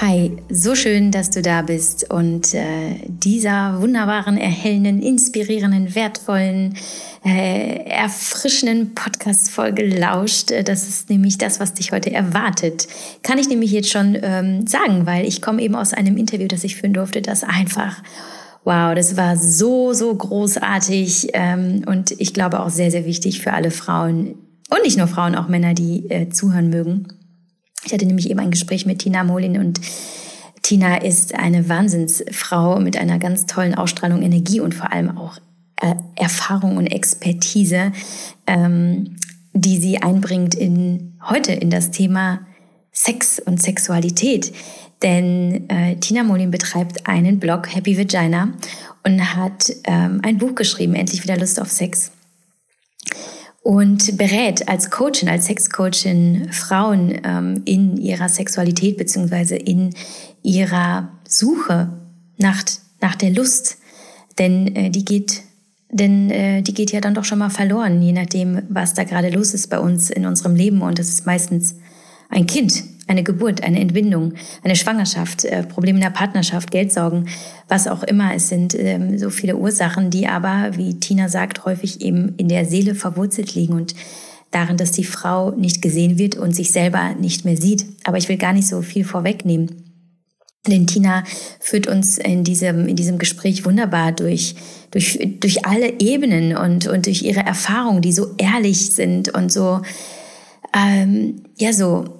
Hi, so schön, dass du da bist und äh, dieser wunderbaren, erhellenden, inspirierenden, wertvollen, äh, erfrischenden Podcast-Folge lauscht. Äh, das ist nämlich das, was dich heute erwartet. Kann ich nämlich jetzt schon ähm, sagen, weil ich komme eben aus einem Interview, das ich führen durfte, das einfach, wow, das war so, so großartig ähm, und ich glaube auch sehr, sehr wichtig für alle Frauen und nicht nur Frauen, auch Männer, die äh, zuhören mögen. Ich hatte nämlich eben ein Gespräch mit Tina Molin und Tina ist eine Wahnsinnsfrau mit einer ganz tollen Ausstrahlung, Energie und vor allem auch äh, Erfahrung und Expertise, ähm, die sie einbringt in heute in das Thema Sex und Sexualität. Denn äh, Tina Molin betreibt einen Blog Happy Vagina und hat ähm, ein Buch geschrieben, Endlich wieder Lust auf Sex und berät als Coachin, als Sexcoachin Frauen ähm, in ihrer Sexualität beziehungsweise in ihrer Suche nach, nach der Lust. Denn äh, die geht denn äh, die geht ja dann doch schon mal verloren, je nachdem, was da gerade los ist bei uns in unserem Leben. Und das ist meistens ein Kind, eine Geburt, eine Entbindung, eine Schwangerschaft, äh, Probleme in der Partnerschaft, Geldsorgen, was auch immer. Es sind ähm, so viele Ursachen, die aber, wie Tina sagt, häufig eben in der Seele verwurzelt liegen und darin, dass die Frau nicht gesehen wird und sich selber nicht mehr sieht. Aber ich will gar nicht so viel vorwegnehmen. Denn Tina führt uns in diesem, in diesem Gespräch wunderbar durch, durch, durch alle Ebenen und, und durch ihre Erfahrungen, die so ehrlich sind und so, ähm, ja, so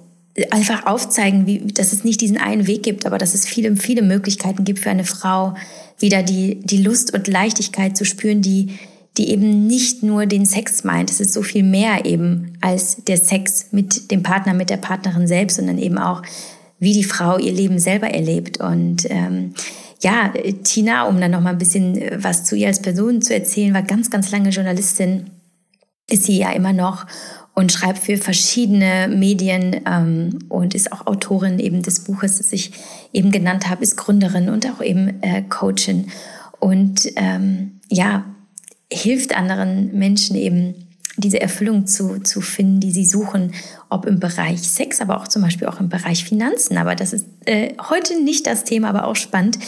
einfach aufzeigen, wie, dass es nicht diesen einen Weg gibt, aber dass es viele, viele Möglichkeiten gibt für eine Frau, wieder die, die Lust und Leichtigkeit zu spüren, die, die eben nicht nur den Sex meint. Es ist so viel mehr eben als der Sex mit dem Partner, mit der Partnerin selbst, sondern eben auch, wie die Frau ihr Leben selber erlebt. Und ähm, ja, Tina, um dann noch mal ein bisschen was zu ihr als Person zu erzählen, war ganz, ganz lange Journalistin, ist sie ja immer noch und schreibt für verschiedene Medien ähm, und ist auch Autorin eben des Buches, das ich eben genannt habe, ist Gründerin und auch eben äh, Coachin und ähm, ja, hilft anderen Menschen eben diese Erfüllung zu, zu finden, die sie suchen, ob im Bereich Sex, aber auch zum Beispiel auch im Bereich Finanzen. Aber das ist äh, heute nicht das Thema, aber auch spannend.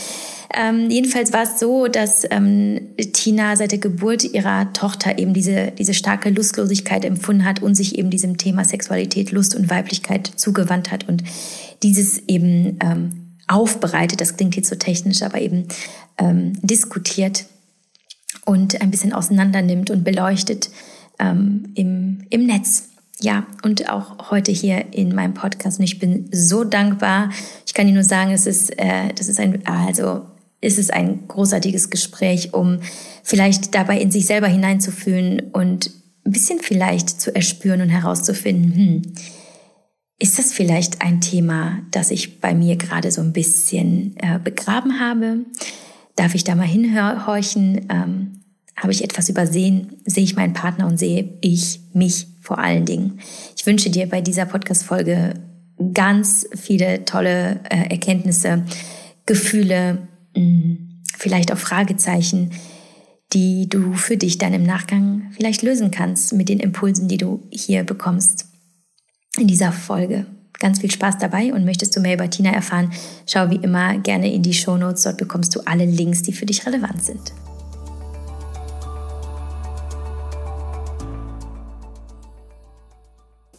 Ähm, jedenfalls war es so, dass ähm, Tina seit der Geburt ihrer Tochter eben diese, diese starke Lustlosigkeit empfunden hat und sich eben diesem Thema Sexualität, Lust und Weiblichkeit zugewandt hat und dieses eben ähm, aufbereitet, das klingt jetzt so technisch, aber eben ähm, diskutiert und ein bisschen auseinandernimmt und beleuchtet ähm, im, im Netz. Ja, und auch heute hier in meinem Podcast. Und ich bin so dankbar. Ich kann Ihnen nur sagen, es ist, äh, das ist ein, also ist es ein großartiges Gespräch, um vielleicht dabei in sich selber hineinzufühlen und ein bisschen vielleicht zu erspüren und herauszufinden, hm, ist das vielleicht ein Thema, das ich bei mir gerade so ein bisschen äh, begraben habe? Darf ich da mal hinhorchen? Ähm, habe ich etwas übersehen? Sehe ich meinen Partner und sehe ich mich vor allen Dingen? Ich wünsche dir bei dieser Podcast-Folge ganz viele tolle äh, Erkenntnisse, Gefühle, vielleicht auch Fragezeichen, die du für dich dann im Nachgang vielleicht lösen kannst mit den Impulsen, die du hier bekommst in dieser Folge. Ganz viel Spaß dabei und möchtest du mehr über Tina erfahren, schau wie immer gerne in die Show Notes. Dort bekommst du alle Links, die für dich relevant sind.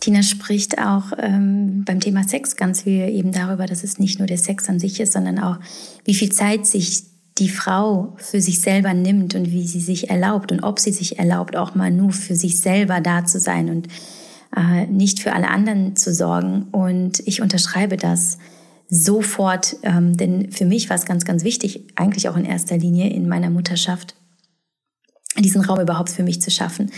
Tina spricht auch ähm, beim Thema Sex ganz viel eben darüber, dass es nicht nur der Sex an sich ist, sondern auch, wie viel Zeit sich die Frau für sich selber nimmt und wie sie sich erlaubt und ob sie sich erlaubt, auch mal nur für sich selber da zu sein und äh, nicht für alle anderen zu sorgen. Und ich unterschreibe das sofort, ähm, denn für mich war es ganz, ganz wichtig, eigentlich auch in erster Linie in meiner Mutterschaft, diesen Raum überhaupt für mich zu schaffen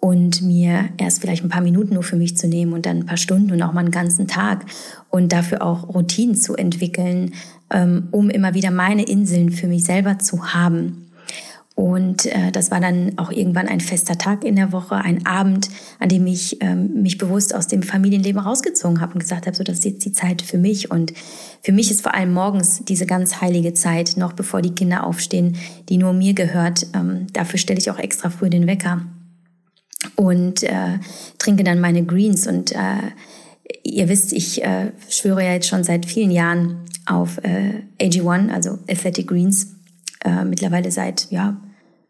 und mir erst vielleicht ein paar Minuten nur für mich zu nehmen und dann ein paar Stunden und auch mal einen ganzen Tag und dafür auch Routinen zu entwickeln, ähm, um immer wieder meine Inseln für mich selber zu haben. Und äh, das war dann auch irgendwann ein fester Tag in der Woche, ein Abend, an dem ich ähm, mich bewusst aus dem Familienleben rausgezogen habe und gesagt habe, so das ist jetzt die Zeit für mich. Und für mich ist vor allem morgens diese ganz heilige Zeit, noch bevor die Kinder aufstehen, die nur mir gehört. Ähm, dafür stelle ich auch extra früh den Wecker und äh, trinke dann meine Greens. Und äh, ihr wisst, ich äh, schwöre ja jetzt schon seit vielen Jahren auf äh, AG1, also Athletic Greens, äh, mittlerweile seit ja,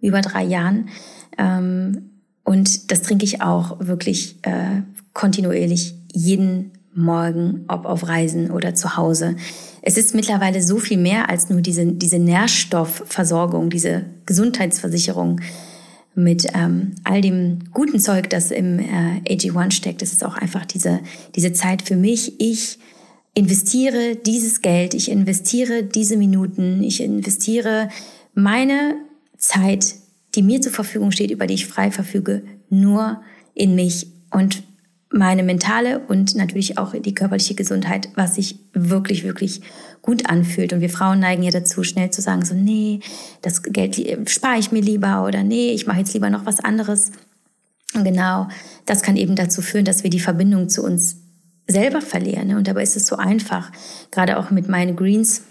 über drei Jahren. Ähm, und das trinke ich auch wirklich äh, kontinuierlich jeden Morgen, ob auf Reisen oder zu Hause. Es ist mittlerweile so viel mehr als nur diese, diese Nährstoffversorgung, diese Gesundheitsversicherung mit ähm, all dem guten Zeug, das im äh, AG1 steckt. Es ist auch einfach diese, diese Zeit für mich. Ich investiere dieses Geld, ich investiere diese Minuten, ich investiere meine Zeit, die mir zur Verfügung steht, über die ich frei verfüge, nur in mich und meine mentale und natürlich auch die körperliche Gesundheit, was sich wirklich, wirklich gut anfühlt. Und wir Frauen neigen ja dazu, schnell zu sagen, so, nee, das Geld spare ich mir lieber oder nee, ich mache jetzt lieber noch was anderes. Und genau, das kann eben dazu führen, dass wir die Verbindung zu uns selber verlieren. Ne? Und dabei ist es so einfach, gerade auch mit meinen Greens,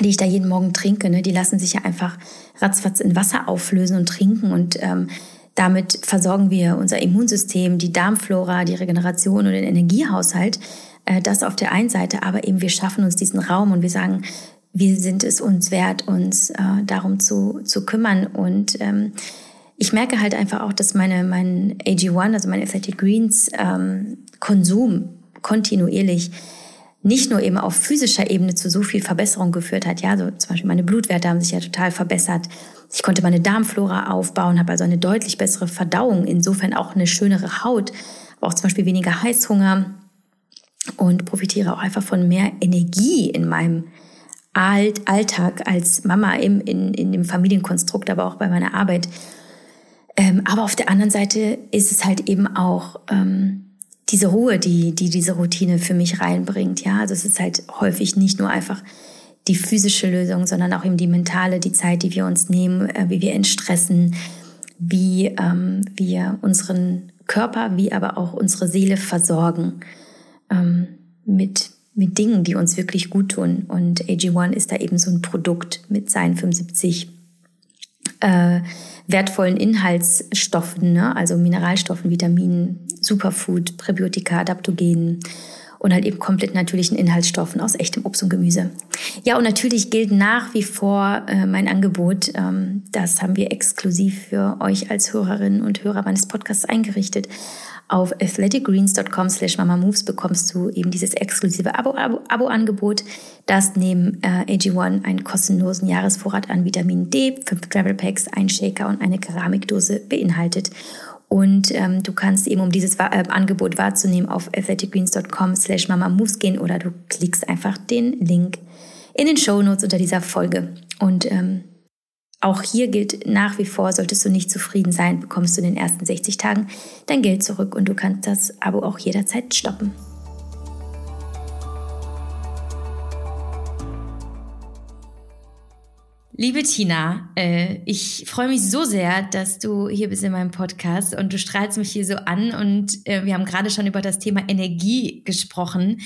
die ich da jeden Morgen trinke, ne? die lassen sich ja einfach ratzfatz in Wasser auflösen und trinken und ähm, damit versorgen wir unser Immunsystem, die Darmflora, die Regeneration und den Energiehaushalt. Äh, das auf der einen Seite, aber eben wir schaffen uns diesen Raum und wir sagen, wir sind es uns wert, uns äh, darum zu, zu kümmern. Und ähm, ich merke halt einfach auch, dass meine, mein AG1, also mein Athletic Greens ähm, Konsum kontinuierlich nicht nur eben auf physischer Ebene zu so viel Verbesserung geführt hat. Ja, so zum Beispiel meine Blutwerte haben sich ja total verbessert. Ich konnte meine Darmflora aufbauen, habe also eine deutlich bessere Verdauung, insofern auch eine schönere Haut, aber auch zum Beispiel weniger Heißhunger und profitiere auch einfach von mehr Energie in meinem Alltag als Mama im, in, in dem Familienkonstrukt, aber auch bei meiner Arbeit. Ähm, aber auf der anderen Seite ist es halt eben auch ähm, diese Ruhe, die, die diese Routine für mich reinbringt. Ja, also es ist halt häufig nicht nur einfach die physische Lösung, sondern auch eben die mentale, die Zeit, die wir uns nehmen, äh, wie wir entstressen, wie ähm, wir unseren Körper, wie aber auch unsere Seele versorgen ähm, mit, mit Dingen, die uns wirklich gut tun. Und AG1 ist da eben so ein Produkt mit seinen 75 äh, wertvollen Inhaltsstoffen, ne? also Mineralstoffen, Vitaminen, Superfood, Präbiotika, Adaptogenen und halt eben komplett natürlichen Inhaltsstoffen aus echtem Obst und Gemüse. Ja, und natürlich gilt nach wie vor äh, mein Angebot. Ähm, das haben wir exklusiv für euch als Hörerinnen und Hörer meines Podcasts eingerichtet. Auf athleticgreens.com slash mamamoves bekommst du eben dieses exklusive Abo-Angebot, Abo, das neben äh, AG1 einen kostenlosen Jahresvorrat an Vitamin D, fünf Travel Packs, ein Shaker und eine Keramikdose beinhaltet. Und ähm, du kannst eben, um dieses äh, Angebot wahrzunehmen, auf athleticgreens.com slash mamamoves gehen oder du klickst einfach den Link in den Show Notes unter dieser Folge. Und ähm, auch hier gilt nach wie vor, solltest du nicht zufrieden sein, bekommst du in den ersten 60 Tagen dein Geld zurück und du kannst das Abo auch jederzeit stoppen. Liebe Tina, äh, ich freue mich so sehr, dass du hier bist in meinem Podcast und du strahlst mich hier so an und äh, wir haben gerade schon über das Thema Energie gesprochen,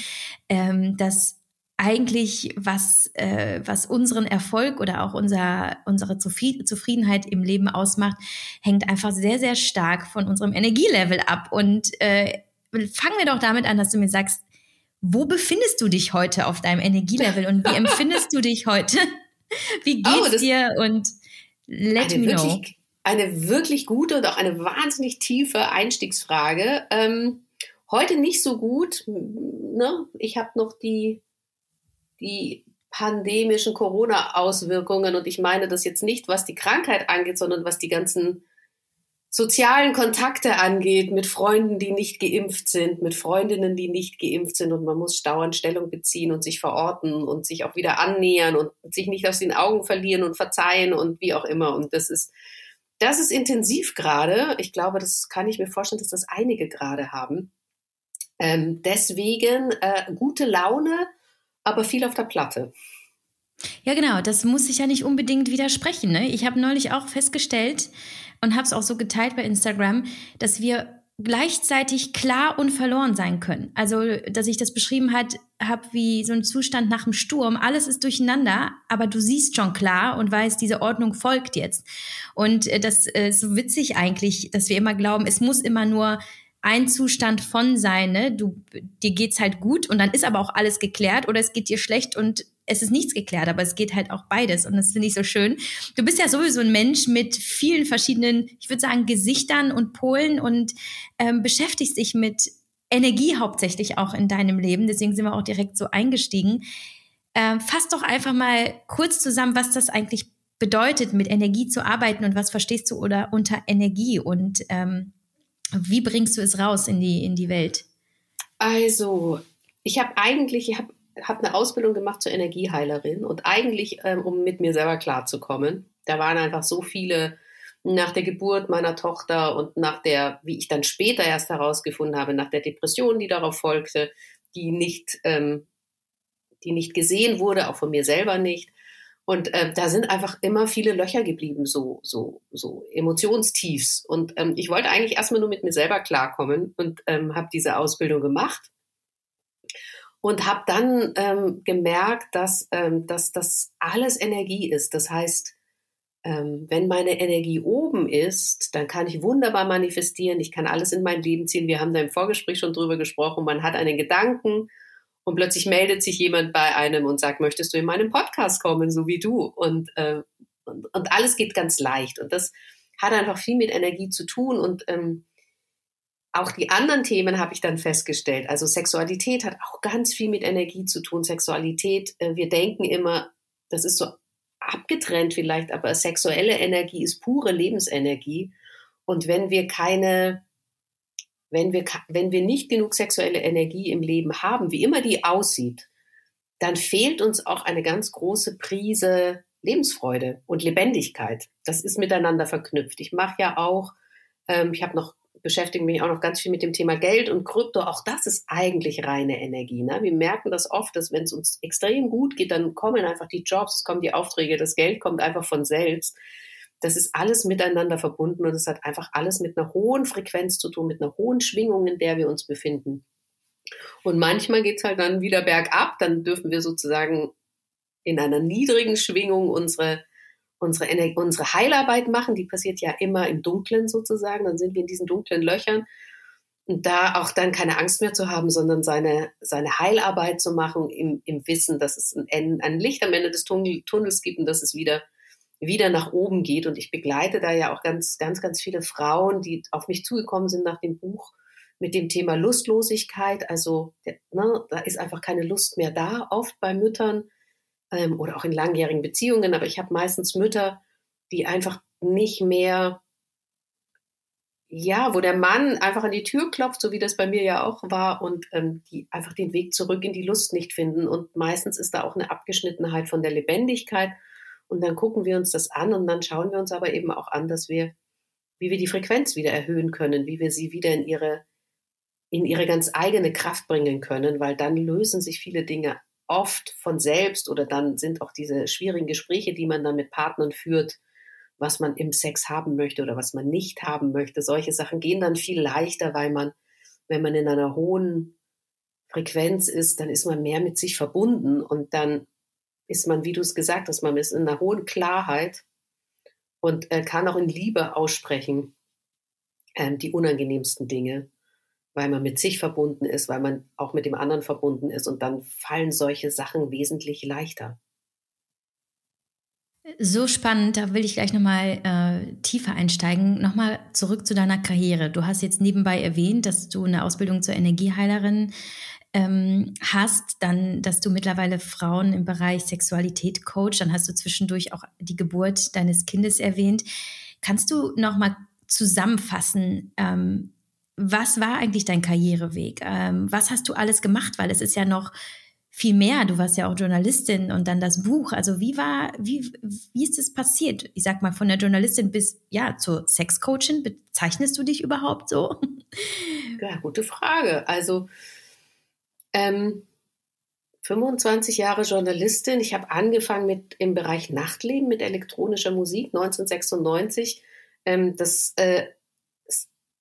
ähm, dass eigentlich, was, äh, was unseren Erfolg oder auch unser, unsere Zufriedenheit im Leben ausmacht, hängt einfach sehr, sehr stark von unserem Energielevel ab. Und äh, fangen wir doch damit an, dass du mir sagst, wo befindest du dich heute auf deinem Energielevel und wie empfindest du dich heute? Wie oh, geht's oh, dir? Und let me wirklich, know. Eine wirklich gute und auch eine wahnsinnig tiefe Einstiegsfrage. Ähm, heute nicht so gut. Ne? Ich habe noch die die pandemischen Corona-Auswirkungen. Und ich meine das jetzt nicht, was die Krankheit angeht, sondern was die ganzen sozialen Kontakte angeht, mit Freunden, die nicht geimpft sind, mit Freundinnen, die nicht geimpft sind. Und man muss dauernd Stellung beziehen und sich verorten und sich auch wieder annähern und sich nicht aus den Augen verlieren und verzeihen und wie auch immer. Und das ist, das ist intensiv gerade. Ich glaube, das kann ich mir vorstellen, dass das einige gerade haben. Ähm, deswegen äh, gute Laune, aber viel auf der Platte. Ja, genau, das muss ich ja nicht unbedingt widersprechen. Ne? Ich habe neulich auch festgestellt und habe es auch so geteilt bei Instagram, dass wir gleichzeitig klar und verloren sein können. Also, dass ich das beschrieben hat, habe wie so ein Zustand nach dem Sturm. Alles ist durcheinander, aber du siehst schon klar und weißt, diese Ordnung folgt jetzt. Und äh, das ist so witzig eigentlich, dass wir immer glauben, es muss immer nur ein Zustand von sein, ne? Du, dir geht's halt gut und dann ist aber auch alles geklärt oder es geht dir schlecht und es ist nichts geklärt, aber es geht halt auch beides und das finde ich so schön. Du bist ja sowieso ein Mensch mit vielen verschiedenen, ich würde sagen, Gesichtern und Polen und ähm, beschäftigst dich mit Energie hauptsächlich auch in deinem Leben. Deswegen sind wir auch direkt so eingestiegen. Ähm, fass doch einfach mal kurz zusammen, was das eigentlich bedeutet, mit Energie zu arbeiten und was verstehst du oder unter Energie und ähm, wie bringst du es raus in die, in die Welt? Also, ich habe eigentlich, ich habe hab eine Ausbildung gemacht zur Energieheilerin und eigentlich, ähm, um mit mir selber klarzukommen. Da waren einfach so viele nach der Geburt meiner Tochter und nach der, wie ich dann später erst herausgefunden habe, nach der Depression, die darauf folgte, die nicht, ähm, die nicht gesehen wurde, auch von mir selber nicht. Und äh, da sind einfach immer viele Löcher geblieben, so, so, so Emotionstiefs. Und ähm, ich wollte eigentlich erstmal nur mit mir selber klarkommen und ähm, habe diese Ausbildung gemacht und habe dann ähm, gemerkt, dass, ähm, dass das alles Energie ist. Das heißt, ähm, wenn meine Energie oben ist, dann kann ich wunderbar manifestieren. Ich kann alles in mein Leben ziehen. Wir haben da im Vorgespräch schon drüber gesprochen. Man hat einen Gedanken und plötzlich meldet sich jemand bei einem und sagt, möchtest du in meinen Podcast kommen, so wie du? Und, äh, und, und alles geht ganz leicht. Und das hat einfach viel mit Energie zu tun. Und ähm, auch die anderen Themen habe ich dann festgestellt. Also Sexualität hat auch ganz viel mit Energie zu tun. Sexualität, äh, wir denken immer, das ist so abgetrennt vielleicht, aber sexuelle Energie ist pure Lebensenergie. Und wenn wir keine wenn wir, wenn wir nicht genug sexuelle Energie im Leben haben, wie immer die aussieht, dann fehlt uns auch eine ganz große Prise Lebensfreude und Lebendigkeit. Das ist miteinander verknüpft. Ich mache ja auch, ähm, ich habe noch beschäftige mich auch noch ganz viel mit dem Thema Geld und Krypto. Auch das ist eigentlich reine Energie. Ne? Wir merken das oft, dass wenn es uns extrem gut geht, dann kommen einfach die Jobs, es kommen die Aufträge, das Geld kommt einfach von selbst das ist alles miteinander verbunden und es hat einfach alles mit einer hohen Frequenz zu tun, mit einer hohen Schwingung, in der wir uns befinden. Und manchmal geht es halt dann wieder bergab, dann dürfen wir sozusagen in einer niedrigen Schwingung unsere, unsere, Energie, unsere Heilarbeit machen. Die passiert ja immer im Dunklen sozusagen. Dann sind wir in diesen dunklen Löchern. Und da auch dann keine Angst mehr zu haben, sondern seine, seine Heilarbeit zu machen im, im Wissen, dass es ein, ein Licht am Ende des Tunnels gibt und dass es wieder wieder nach oben geht. Und ich begleite da ja auch ganz, ganz, ganz viele Frauen, die auf mich zugekommen sind nach dem Buch mit dem Thema Lustlosigkeit. Also ne, da ist einfach keine Lust mehr da, oft bei Müttern ähm, oder auch in langjährigen Beziehungen. Aber ich habe meistens Mütter, die einfach nicht mehr, ja, wo der Mann einfach an die Tür klopft, so wie das bei mir ja auch war, und ähm, die einfach den Weg zurück in die Lust nicht finden. Und meistens ist da auch eine Abgeschnittenheit von der Lebendigkeit und dann gucken wir uns das an und dann schauen wir uns aber eben auch an, dass wir, wie wir die Frequenz wieder erhöhen können, wie wir sie wieder in ihre, in ihre ganz eigene Kraft bringen können, weil dann lösen sich viele Dinge oft von selbst oder dann sind auch diese schwierigen Gespräche, die man dann mit Partnern führt, was man im Sex haben möchte oder was man nicht haben möchte. Solche Sachen gehen dann viel leichter, weil man, wenn man in einer hohen Frequenz ist, dann ist man mehr mit sich verbunden und dann ist man, wie du es gesagt hast, man ist in einer hohen Klarheit und äh, kann auch in Liebe aussprechen ähm, die unangenehmsten Dinge, weil man mit sich verbunden ist, weil man auch mit dem anderen verbunden ist und dann fallen solche Sachen wesentlich leichter. So spannend, da will ich gleich nochmal äh, tiefer einsteigen. Nochmal zurück zu deiner Karriere. Du hast jetzt nebenbei erwähnt, dass du eine Ausbildung zur Energieheilerin ähm, hast, dann, dass du mittlerweile Frauen im Bereich Sexualität coach, dann hast du zwischendurch auch die Geburt deines Kindes erwähnt. Kannst du noch mal zusammenfassen, ähm, was war eigentlich dein Karriereweg? Ähm, was hast du alles gemacht? Weil es ist ja noch viel mehr. Du warst ja auch Journalistin und dann das Buch. Also wie war, wie, wie ist es passiert? Ich sag mal, von der Journalistin bis, ja, zur Sexcoachin. Bezeichnest du dich überhaupt so? Ja, gute Frage. Also, ähm, 25 Jahre Journalistin. Ich habe angefangen mit im Bereich Nachtleben mit elektronischer Musik 1996. Ähm, das äh,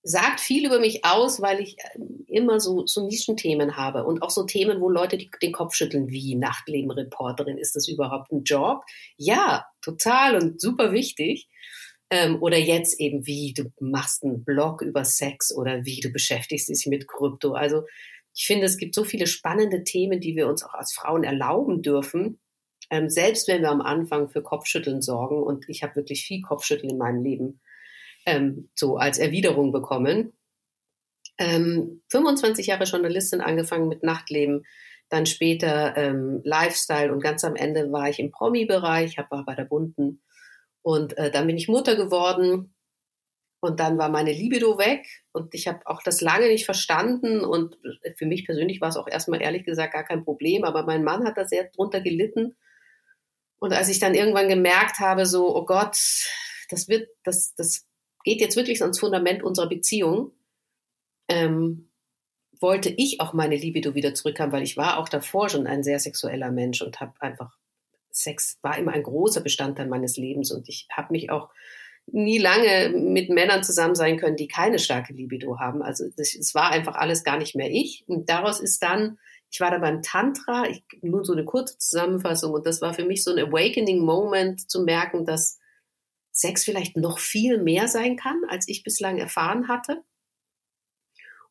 sagt viel über mich aus, weil ich äh, immer so, so Nischenthemen habe und auch so Themen, wo Leute die, den Kopf schütteln, wie Nachtleben-Reporterin. Ist das überhaupt ein Job? Ja, total und super wichtig. Ähm, oder jetzt eben, wie du machst einen Blog über Sex oder wie du beschäftigst dich mit Krypto. Also ich finde, es gibt so viele spannende Themen, die wir uns auch als Frauen erlauben dürfen, ähm, selbst wenn wir am Anfang für Kopfschütteln sorgen. Und ich habe wirklich viel Kopfschütteln in meinem Leben ähm, so als Erwiderung bekommen. Ähm, 25 Jahre Journalistin angefangen mit Nachtleben, dann später ähm, Lifestyle und ganz am Ende war ich im Promi-Bereich, war bei der Bunten und äh, dann bin ich Mutter geworden und dann war meine Libido weg und ich habe auch das lange nicht verstanden und für mich persönlich war es auch erstmal ehrlich gesagt gar kein Problem, aber mein Mann hat da sehr drunter gelitten. Und als ich dann irgendwann gemerkt habe, so, oh Gott, das wird, das, das geht jetzt wirklich ans Fundament unserer Beziehung, ähm, wollte ich auch meine Libido wieder zurückhaben, weil ich war auch davor schon ein sehr sexueller Mensch und habe einfach Sex war immer ein großer Bestandteil meines Lebens und ich habe mich auch nie lange mit Männern zusammen sein können, die keine starke Libido haben. Also es war einfach alles gar nicht mehr ich. Und daraus ist dann, ich war da beim Tantra, ich, nur so eine kurze Zusammenfassung und das war für mich so ein Awakening Moment zu merken, dass Sex vielleicht noch viel mehr sein kann, als ich bislang erfahren hatte.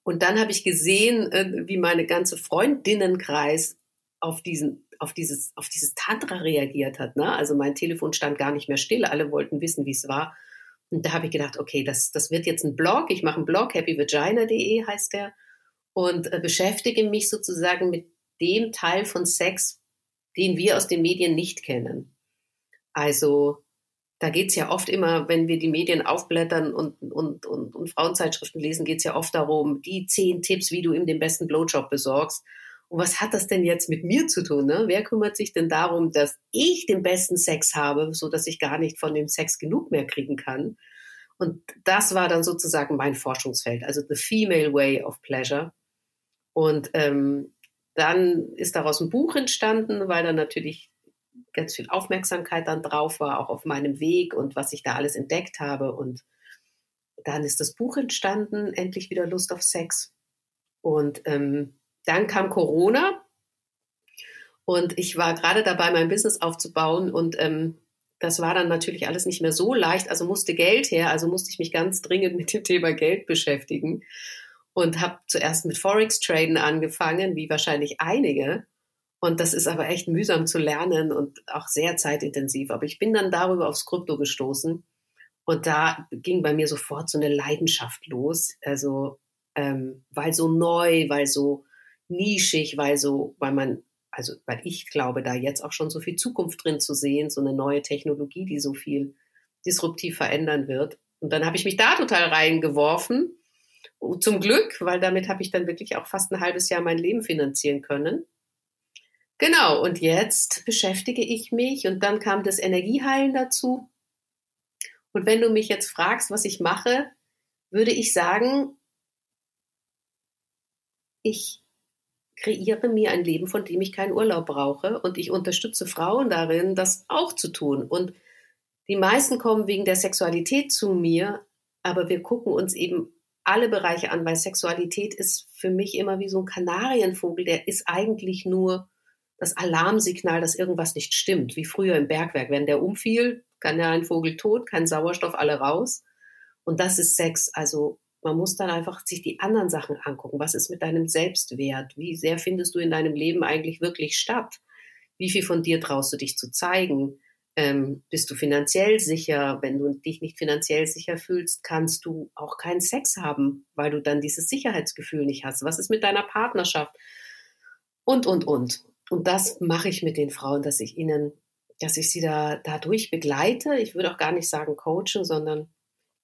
Und dann habe ich gesehen, äh, wie meine ganze Freundinnenkreis auf diesen auf dieses, auf dieses Tantra reagiert hat. Ne? Also mein Telefon stand gar nicht mehr still. Alle wollten wissen, wie es war. Und da habe ich gedacht, okay, das, das wird jetzt ein Blog. Ich mache einen Blog, happyvagina.de heißt der. Und äh, beschäftige mich sozusagen mit dem Teil von Sex, den wir aus den Medien nicht kennen. Also da geht es ja oft immer, wenn wir die Medien aufblättern und, und, und, und Frauenzeitschriften lesen, geht es ja oft darum, die zehn Tipps, wie du ihm den besten Blowjob besorgst. Und was hat das denn jetzt mit mir zu tun? Ne? Wer kümmert sich denn darum, dass ich den besten Sex habe, so dass ich gar nicht von dem Sex genug mehr kriegen kann? Und das war dann sozusagen mein Forschungsfeld, also the female way of pleasure. Und ähm, dann ist daraus ein Buch entstanden, weil dann natürlich ganz viel Aufmerksamkeit dann drauf war, auch auf meinem Weg und was ich da alles entdeckt habe. Und dann ist das Buch entstanden, endlich wieder Lust auf Sex. Und ähm, dann kam Corona und ich war gerade dabei, mein Business aufzubauen und ähm, das war dann natürlich alles nicht mehr so leicht, also musste Geld her, also musste ich mich ganz dringend mit dem Thema Geld beschäftigen und habe zuerst mit Forex Traden angefangen, wie wahrscheinlich einige. Und das ist aber echt mühsam zu lernen und auch sehr zeitintensiv. Aber ich bin dann darüber aufs Krypto gestoßen und da ging bei mir sofort so eine Leidenschaft los. Also ähm, weil so neu, weil so nischig, weil so, weil man, also weil ich glaube, da jetzt auch schon so viel Zukunft drin zu sehen, so eine neue Technologie, die so viel disruptiv verändern wird. Und dann habe ich mich da total reingeworfen. Zum Glück, weil damit habe ich dann wirklich auch fast ein halbes Jahr mein Leben finanzieren können. Genau, und jetzt beschäftige ich mich und dann kam das Energieheilen dazu. Und wenn du mich jetzt fragst, was ich mache, würde ich sagen, ich kreiere mir ein Leben, von dem ich keinen Urlaub brauche. Und ich unterstütze Frauen darin, das auch zu tun. Und die meisten kommen wegen der Sexualität zu mir, aber wir gucken uns eben alle Bereiche an, weil Sexualität ist für mich immer wie so ein Kanarienvogel, der ist eigentlich nur das Alarmsignal, dass irgendwas nicht stimmt, wie früher im Bergwerk. Wenn der umfiel, Kanarienvogel tot, kein Sauerstoff, alle raus. Und das ist Sex. Also man muss dann einfach sich die anderen Sachen angucken. Was ist mit deinem Selbstwert? Wie sehr findest du in deinem Leben eigentlich wirklich statt? Wie viel von dir traust du dich zu zeigen? Ähm, bist du finanziell sicher? Wenn du dich nicht finanziell sicher fühlst, kannst du auch keinen Sex haben, weil du dann dieses Sicherheitsgefühl nicht hast. Was ist mit deiner Partnerschaft? Und, und, und. Und das mache ich mit den Frauen, dass ich ihnen, dass ich sie da dadurch begleite. Ich würde auch gar nicht sagen coachen, sondern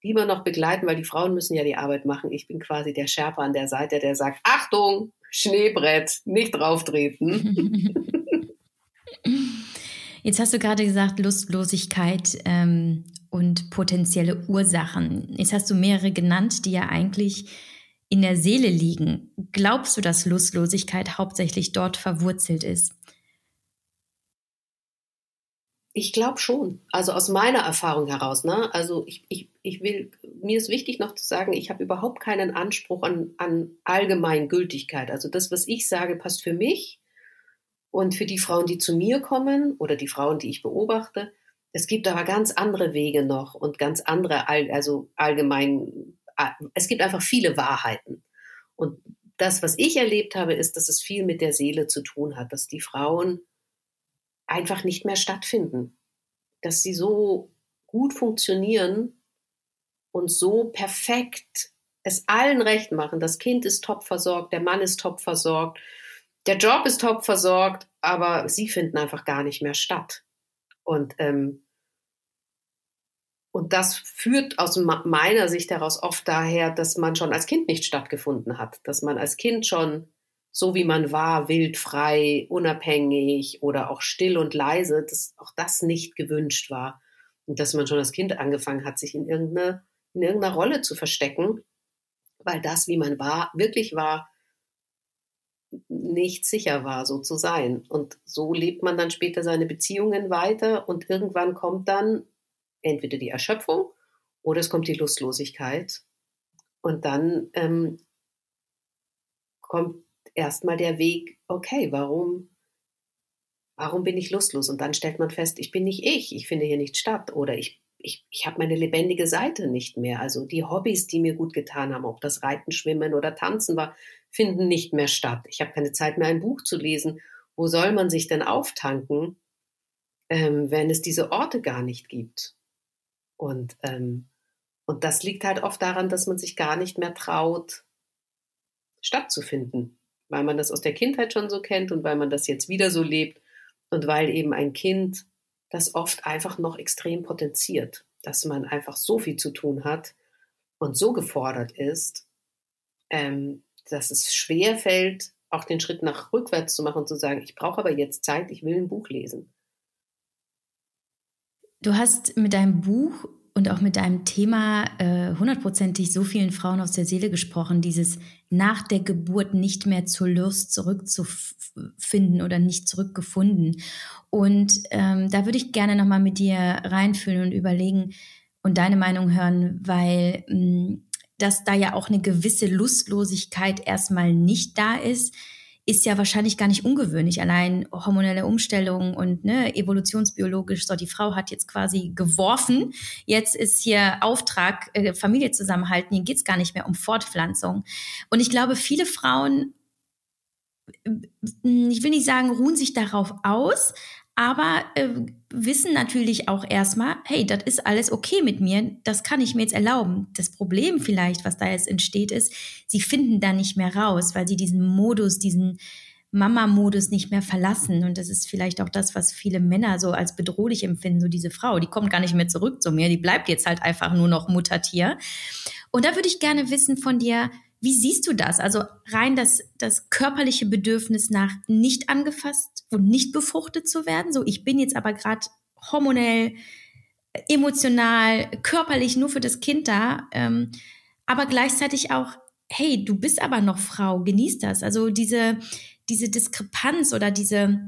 lieber noch begleiten, weil die Frauen müssen ja die Arbeit machen. Ich bin quasi der Scherper an der Seite, der sagt, Achtung, Schneebrett, nicht drauftreten. Jetzt hast du gerade gesagt, Lustlosigkeit ähm, und potenzielle Ursachen. Jetzt hast du mehrere genannt, die ja eigentlich in der Seele liegen. Glaubst du, dass Lustlosigkeit hauptsächlich dort verwurzelt ist? Ich glaube schon. Also aus meiner Erfahrung heraus. Ne? Also ich, ich, ich will, mir ist wichtig noch zu sagen, ich habe überhaupt keinen Anspruch an, an Allgemeingültigkeit. Also das, was ich sage, passt für mich und für die Frauen, die zu mir kommen oder die Frauen, die ich beobachte. Es gibt aber ganz andere Wege noch und ganz andere, also allgemein, es gibt einfach viele Wahrheiten. Und das, was ich erlebt habe, ist, dass es viel mit der Seele zu tun hat, dass die Frauen einfach nicht mehr stattfinden, dass sie so gut funktionieren und so perfekt es allen recht machen. Das Kind ist top versorgt, der Mann ist top versorgt, der Job ist top versorgt, aber sie finden einfach gar nicht mehr statt. Und ähm, und das führt aus meiner Sicht heraus oft daher, dass man schon als Kind nicht stattgefunden hat, dass man als Kind schon so wie man war, wild, frei, unabhängig oder auch still und leise, dass auch das nicht gewünscht war. Und dass man schon als Kind angefangen hat, sich in irgendeine, in irgendeiner Rolle zu verstecken, weil das, wie man war, wirklich war, nicht sicher war, so zu sein. Und so lebt man dann später seine Beziehungen weiter und irgendwann kommt dann entweder die Erschöpfung oder es kommt die Lustlosigkeit. Und dann ähm, kommt erstmal der Weg, okay, warum, warum bin ich lustlos? Und dann stellt man fest, ich bin nicht ich, ich finde hier nicht statt oder ich, ich, ich habe meine lebendige Seite nicht mehr. Also die Hobbys, die mir gut getan haben, ob das Reiten, Schwimmen oder Tanzen war, finden nicht mehr statt. Ich habe keine Zeit mehr, ein Buch zu lesen. Wo soll man sich denn auftanken, ähm, wenn es diese Orte gar nicht gibt? Und, ähm, und das liegt halt oft daran, dass man sich gar nicht mehr traut, stattzufinden, weil man das aus der Kindheit schon so kennt und weil man das jetzt wieder so lebt und weil eben ein Kind das oft einfach noch extrem potenziert, dass man einfach so viel zu tun hat und so gefordert ist, ähm, dass es schwer fällt, auch den Schritt nach rückwärts zu machen und zu sagen, ich brauche aber jetzt Zeit, ich will ein Buch lesen. Du hast mit deinem Buch und auch mit deinem Thema äh, hundertprozentig so vielen Frauen aus der Seele gesprochen, dieses nach der Geburt nicht mehr zur Lust zurückzufinden oder nicht zurückgefunden. Und ähm, da würde ich gerne nochmal mit dir reinfühlen und überlegen und deine Meinung hören, weil mh, mm, dass da ja auch eine gewisse Lustlosigkeit erstmal nicht da ist ist ja wahrscheinlich gar nicht ungewöhnlich. Allein hormonelle Umstellungen und ne, evolutionsbiologisch, so die Frau hat jetzt quasi geworfen. Jetzt ist hier Auftrag, äh, Familie zusammenhalten. Hier geht's gar nicht mehr um Fortpflanzung. Und ich glaube, viele Frauen äh, ich will nicht sagen, ruhen sich darauf aus, aber äh, wissen natürlich auch erstmal, hey, das ist alles okay mit mir, das kann ich mir jetzt erlauben. Das Problem vielleicht, was da jetzt entsteht, ist, sie finden da nicht mehr raus, weil sie diesen Modus, diesen Mama-Modus nicht mehr verlassen. Und das ist vielleicht auch das, was viele Männer so als bedrohlich empfinden, so diese Frau, die kommt gar nicht mehr zurück zu mir, die bleibt jetzt halt einfach nur noch Muttertier. Und da würde ich gerne wissen von dir, wie siehst du das? Also rein das, das körperliche Bedürfnis nach nicht angefasst und nicht befruchtet zu werden. So, ich bin jetzt aber gerade hormonell, emotional, körperlich nur für das Kind da. Ähm, aber gleichzeitig auch, hey, du bist aber noch Frau, genieß das. Also diese, diese Diskrepanz oder diese,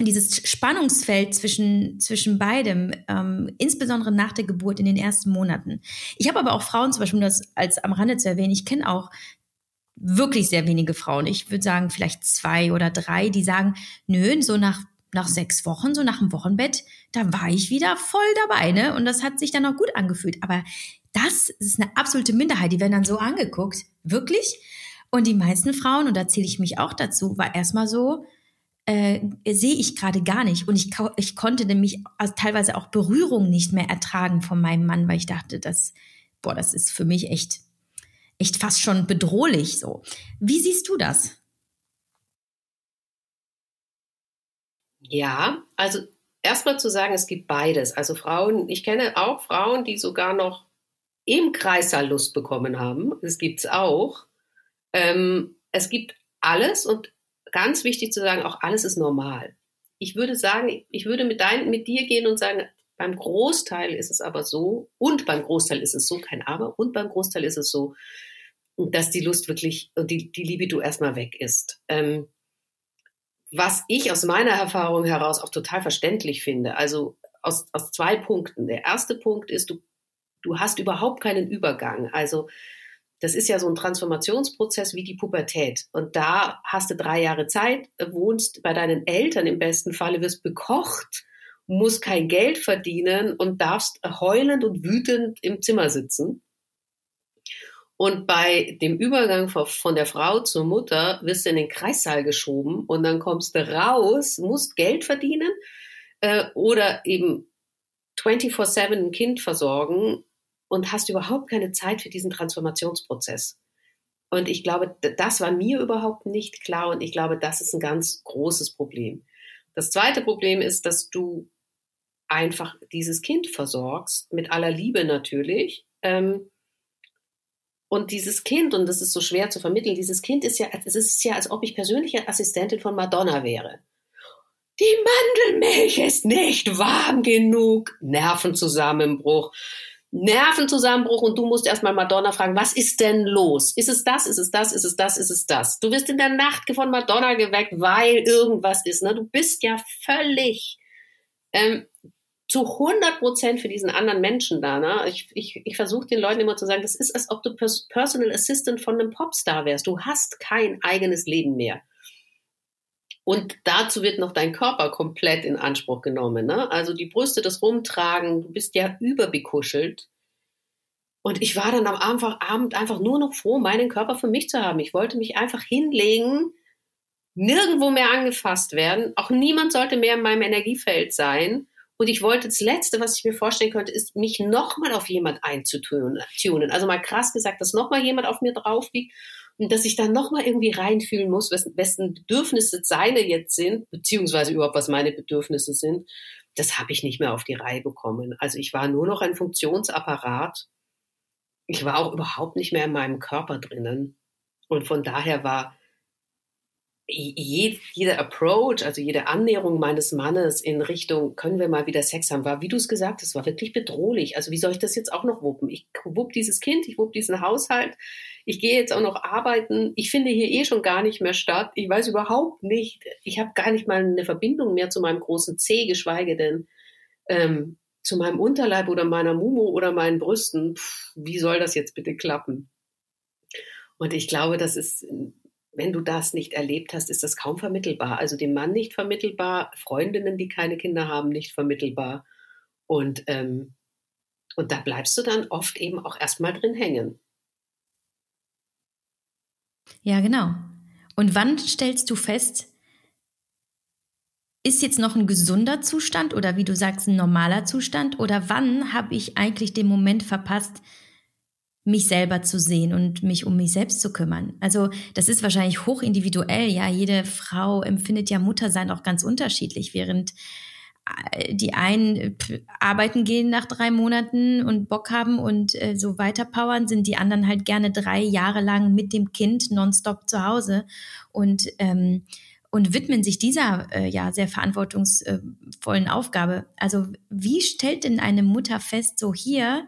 dieses Spannungsfeld zwischen, zwischen beidem, ähm, insbesondere nach der Geburt in den ersten Monaten. Ich habe aber auch Frauen, zum Beispiel, um das als am Rande zu erwähnen, ich kenne auch wirklich sehr wenige Frauen. Ich würde sagen, vielleicht zwei oder drei, die sagen, nö, so nach, nach sechs Wochen, so nach dem Wochenbett, da war ich wieder voll dabei, ne? Und das hat sich dann auch gut angefühlt. Aber das ist eine absolute Minderheit. Die werden dann so angeguckt. Wirklich? Und die meisten Frauen, und da zähle ich mich auch dazu, war erstmal so, äh, sehe ich gerade gar nicht. Und ich, ich konnte nämlich teilweise auch Berührung nicht mehr ertragen von meinem Mann, weil ich dachte, das, boah, das ist für mich echt, echt fast schon bedrohlich so. Wie siehst du das? Ja, also erstmal zu sagen, es gibt beides. Also Frauen, ich kenne auch Frauen, die sogar noch im Kreissaal Lust bekommen haben. Das gibt es auch. Ähm, es gibt alles und ganz wichtig zu sagen, auch alles ist normal. Ich würde sagen, ich würde mit, dein, mit dir gehen und sagen, beim Großteil ist es aber so, und beim Großteil ist es so, kein Aber, und beim Großteil ist es so, dass die Lust wirklich die, die Libido erstmal weg ist. Ähm, was ich aus meiner Erfahrung heraus auch total verständlich finde, also aus, aus zwei Punkten. Der erste Punkt ist, du, du hast überhaupt keinen Übergang. Also das ist ja so ein Transformationsprozess wie die Pubertät. Und da hast du drei Jahre Zeit, wohnst bei deinen Eltern im besten Falle, wirst bekocht musst kein Geld verdienen und darfst heulend und wütend im Zimmer sitzen. Und bei dem Übergang von der Frau zur Mutter wirst du in den Kreissaal geschoben und dann kommst du raus, musst Geld verdienen äh, oder eben 24-7 ein Kind versorgen und hast überhaupt keine Zeit für diesen Transformationsprozess. Und ich glaube, das war mir überhaupt nicht klar und ich glaube, das ist ein ganz großes Problem. Das zweite Problem ist, dass du einfach dieses Kind versorgst, mit aller Liebe natürlich. Ähm, und dieses Kind, und das ist so schwer zu vermitteln, dieses Kind ist ja, es ist ja, als ob ich persönliche Assistentin von Madonna wäre. Die Mandelmilch ist nicht warm genug. Nervenzusammenbruch. Nervenzusammenbruch und du musst erstmal Madonna fragen, was ist denn los? Ist es das? Ist es das? Ist es das? Ist es das? Du wirst in der Nacht von Madonna geweckt, weil irgendwas ist. Ne? Du bist ja völlig ähm, zu 100 Prozent für diesen anderen Menschen da. Ne? Ich, ich, ich versuche den Leuten immer zu sagen, das ist, als ob du Personal Assistant von einem Popstar wärst. Du hast kein eigenes Leben mehr. Und dazu wird noch dein Körper komplett in Anspruch genommen. Ne? Also die Brüste, das Rumtragen, du bist ja überbekuschelt. Und ich war dann am Abend einfach nur noch froh, meinen Körper für mich zu haben. Ich wollte mich einfach hinlegen, nirgendwo mehr angefasst werden. Auch niemand sollte mehr in meinem Energiefeld sein. Und ich wollte das Letzte, was ich mir vorstellen könnte, ist, mich nochmal auf jemand einzutunen. Also mal krass gesagt, dass nochmal jemand auf mir drauf liegt und dass ich dann nochmal irgendwie reinfühlen muss, wessen, wessen Bedürfnisse seine jetzt sind, beziehungsweise überhaupt was meine Bedürfnisse sind, das habe ich nicht mehr auf die Reihe bekommen. Also ich war nur noch ein Funktionsapparat. Ich war auch überhaupt nicht mehr in meinem Körper drinnen. Und von daher war jede Approach, also jede Annäherung meines Mannes in Richtung, können wir mal wieder Sex haben, war, wie du es gesagt hast, war wirklich bedrohlich. Also wie soll ich das jetzt auch noch wuppen? Ich wupp dieses Kind, ich wupp diesen Haushalt, ich gehe jetzt auch noch arbeiten. Ich finde hier eh schon gar nicht mehr statt. Ich weiß überhaupt nicht, ich habe gar nicht mal eine Verbindung mehr zu meinem großen C, geschweige denn ähm, zu meinem Unterleib oder meiner Mumu oder meinen Brüsten. Pff, wie soll das jetzt bitte klappen? Und ich glaube, das ist wenn du das nicht erlebt hast, ist das kaum vermittelbar. Also dem Mann nicht vermittelbar, Freundinnen, die keine Kinder haben, nicht vermittelbar. Und, ähm, und da bleibst du dann oft eben auch erstmal drin hängen. Ja, genau. Und wann stellst du fest, ist jetzt noch ein gesunder Zustand oder wie du sagst, ein normaler Zustand? Oder wann habe ich eigentlich den Moment verpasst, mich selber zu sehen und mich um mich selbst zu kümmern. Also das ist wahrscheinlich hochindividuell. Ja, jede Frau empfindet ja Muttersein auch ganz unterschiedlich, während äh, die einen arbeiten gehen nach drei Monaten und Bock haben und äh, so weiter powern, sind die anderen halt gerne drei Jahre lang mit dem Kind nonstop zu Hause und ähm, und widmen sich dieser äh, ja sehr verantwortungsvollen Aufgabe. Also wie stellt denn eine Mutter fest, so hier